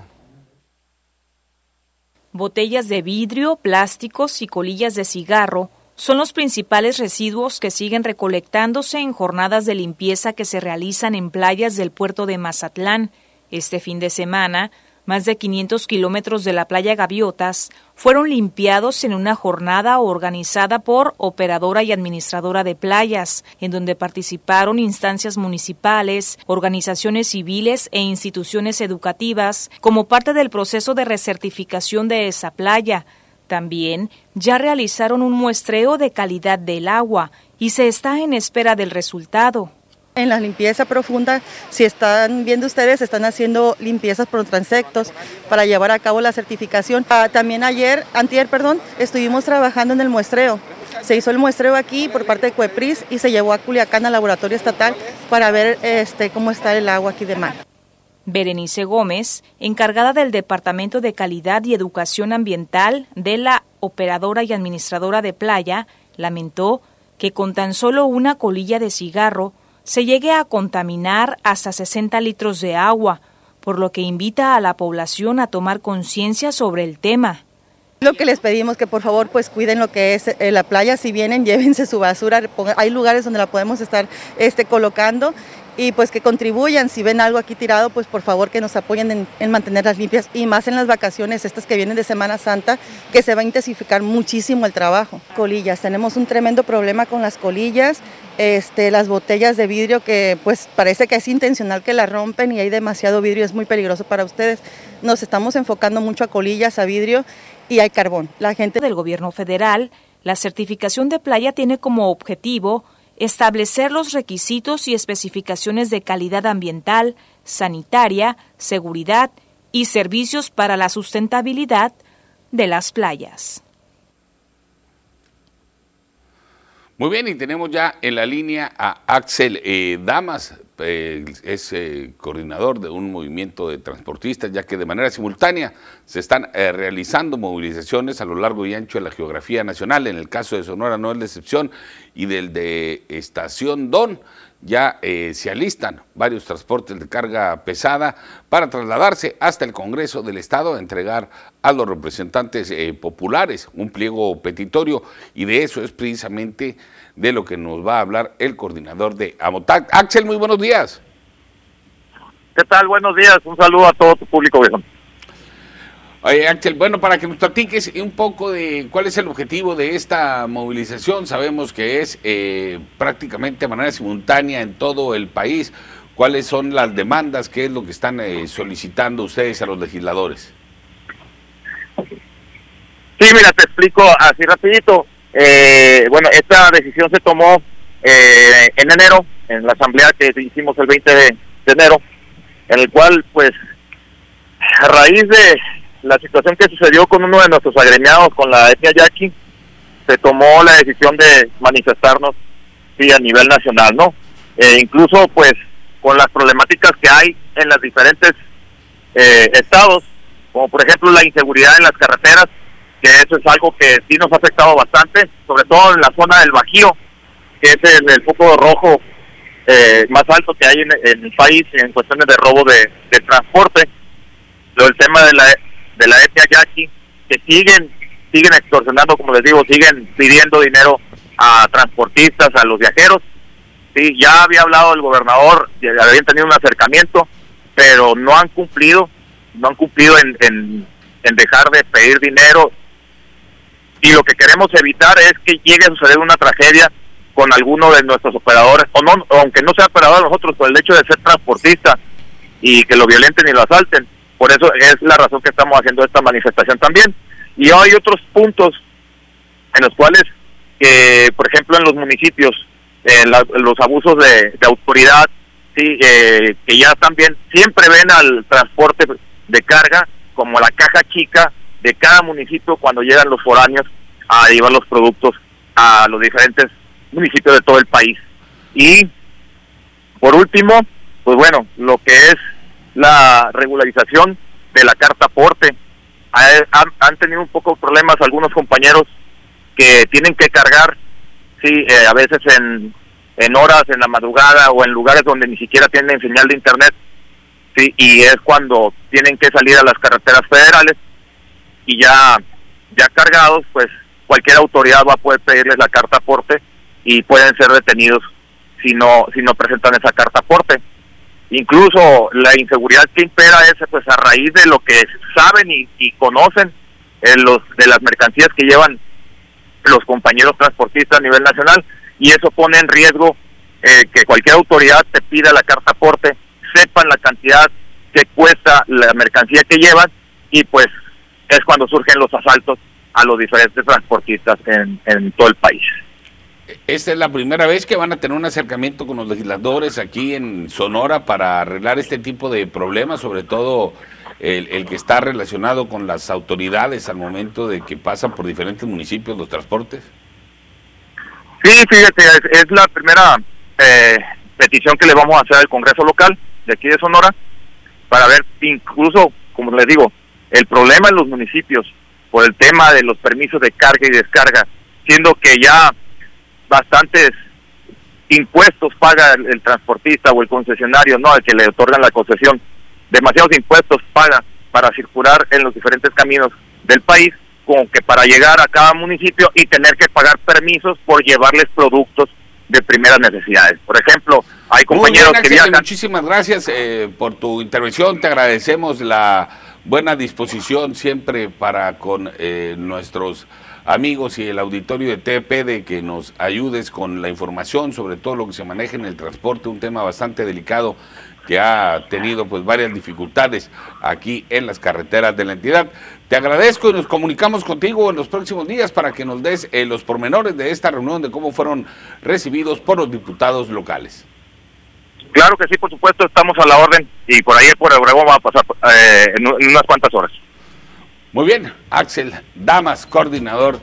J: Botellas de vidrio, plásticos y colillas de cigarro son los principales residuos que siguen recolectándose en jornadas de limpieza que se realizan en playas del puerto de Mazatlán. Este fin de semana, más de 500 kilómetros de la playa Gaviotas fueron limpiados en una jornada organizada por operadora y administradora de playas, en donde participaron instancias municipales, organizaciones civiles e instituciones educativas como parte del proceso de recertificación de esa playa. También ya realizaron un muestreo de calidad del agua y se está en espera del resultado
K: en la limpieza profunda, si están viendo ustedes, están haciendo limpiezas por transectos para llevar a cabo la certificación. Ah, también ayer, antier, perdón, estuvimos trabajando en el muestreo. Se hizo el muestreo aquí por parte de Cuepris y se llevó a Culiacán al laboratorio estatal para ver este, cómo está el agua aquí de mar.
J: Berenice Gómez, encargada del Departamento de Calidad y Educación Ambiental de la operadora y administradora de playa, lamentó que con tan solo una colilla de cigarro se llegue a contaminar hasta 60 litros de agua, por lo que invita a la población a tomar conciencia sobre el tema.
K: Lo que les pedimos que por favor pues cuiden lo que es eh, la playa, si vienen llévense su basura, hay lugares donde la podemos estar este, colocando y pues que contribuyan, si ven algo aquí tirado, pues por favor que nos apoyen en, en, mantenerlas limpias y más en las vacaciones, estas que vienen de Semana Santa, que se va a intensificar muchísimo el trabajo. Colillas, tenemos un tremendo problema con las colillas, este, las botellas de vidrio que pues parece que es intencional que las rompen y hay demasiado vidrio, es muy peligroso para ustedes. Nos estamos enfocando mucho a colillas, a vidrio y hay carbón.
J: La gente del gobierno federal, la certificación de playa tiene como objetivo establecer los requisitos y especificaciones de calidad ambiental, sanitaria, seguridad y servicios para la sustentabilidad de las playas.
A: Muy bien, y tenemos ya en la línea a Axel eh, Damas, eh, es eh, coordinador de un movimiento de transportistas, ya que de manera simultánea se están realizando movilizaciones a lo largo y ancho de la geografía nacional. En el caso de Sonora no es la excepción, y del de Estación Don ya eh, se alistan varios transportes de carga pesada para trasladarse hasta el Congreso del Estado a entregar a los representantes eh, populares un pliego petitorio y de eso es precisamente de lo que nos va a hablar el coordinador de Amotac. Axel, muy buenos días.
L: ¿Qué tal? Buenos días. Un saludo a todo tu público, viejo.
A: Oye, Ángel, bueno, para que nos platiques un poco de cuál es el objetivo de esta movilización, sabemos que es eh, prácticamente de manera simultánea en todo el país. ¿Cuáles son las demandas? ¿Qué es lo que están eh, solicitando ustedes a los legisladores?
L: Sí, mira, te explico así rapidito. Eh, bueno, esta decisión se tomó en enero, en la asamblea que hicimos el 20 de enero, en el cual, pues, a raíz de la situación que sucedió con uno de nuestros agremiados, con la etnia yaqui, se tomó la decisión de manifestarnos sí, a nivel nacional, ¿no? E incluso, pues, con las problemáticas que hay en los diferentes eh, estados, como por ejemplo la inseguridad en las carreteras, que eso es algo que sí nos ha afectado bastante, sobre todo en la zona del Bajío, que es el, foco rojo eh, más alto que hay en, el país en cuestiones de robo de, de transporte. Lo, el tema de la de la etnia yaqui que siguen siguen extorsionando, como les digo, siguen pidiendo dinero a transportistas, a los viajeros. Sí, ya había hablado el gobernador, habían tenido un acercamiento, pero no han cumplido, no han cumplido en, en, dejar de pedir dinero. Y lo que queremos evitar es que llegue a suceder una tragedia con alguno de nuestros operadores, o no, aunque no sea operador nosotros, por el hecho de ser transportista y que lo violenten y lo asalten por eso es la razón que estamos haciendo esta manifestación también. Y hay otros puntos en los cuales, que por ejemplo, en los municipios, eh, los abusos de, autoridad, sí, eh, que ya también siempre ven al transporte de carga como la caja chica de cada municipio cuando llegan los foráneos a llevar los productos a los diferentes municipios de todo el país. Y por último, pues bueno, lo que es la regularización de la carta aporte. Han, tenido un poco problemas algunos compañeros que tienen que cargar, sí, eh, a veces en, en horas, en la madrugada o en lugares donde ni siquiera tienen señal de internet, sí, y es cuando tienen que salir a las carreteras federales y ya, ya cargados, pues cualquier autoridad va a poder pedirles la carta aporte y pueden ser detenidos si no, si no presentan esa carta aporte. Incluso la inseguridad que impera es pues a raíz de lo que saben y, conocen eh, los de las mercancías que llevan los compañeros transportistas a nivel nacional y eso pone en riesgo eh, que cualquier autoridad te pida la carta aporte, sepan la cantidad que cuesta la mercancía que llevan y pues es cuando surgen los asaltos a los diferentes transportistas en, en todo el país.
A: Esta es la primera vez que van a tener un acercamiento con los legisladores aquí en Sonora para arreglar este tipo de problemas, sobre todo el, que está relacionado con las autoridades al momento de que pasan por diferentes municipios los transportes.
L: Sí, fíjate, es, la primera eh, petición que le vamos a hacer al Congreso local de aquí de Sonora para ver incluso, como les digo, el problema en los municipios por el tema de los permisos de carga y descarga, siendo que ya bastantes impuestos paga el, transportista o el concesionario, no, el que le otorgan la concesión, demasiados impuestos paga para circular en los diferentes caminos del país como que para llegar a cada municipio y tener que pagar permisos por llevarles productos de primeras necesidades. Por ejemplo, hay compañeros que viajan.
A: Muchísimas gracias eh, por tu intervención. Te agradecemos la buena disposición siempre para con eh, nuestros amigos y el auditorio de TP de que nos ayudes con la información sobre todo lo que se maneja en el transporte, un tema bastante delicado que ha tenido pues varias dificultades aquí en las carreteras de la entidad. Te agradezco y nos comunicamos contigo en los próximos días para que nos des eh, los pormenores de esta reunión, de cómo fueron recibidos por los diputados locales.
L: Claro que sí, por supuesto, estamos a la orden y por ahí por Obregón va a pasar eh, en, en unas cuantas horas.
A: Muy bien, Axel Damas, coordinador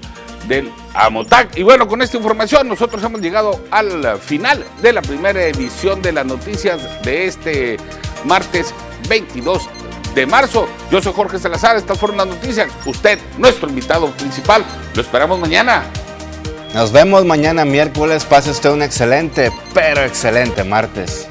A: del AMOTAC. Y bueno, con esta información nosotros hemos llegado al final de la primera edición de las noticias de este martes 22 de marzo. Yo soy Jorge Salazar, estas fueron las noticias. Usted, nuestro invitado principal, lo esperamos mañana.
B: Nos vemos mañana miércoles. Pase usted un excelente, pero excelente martes.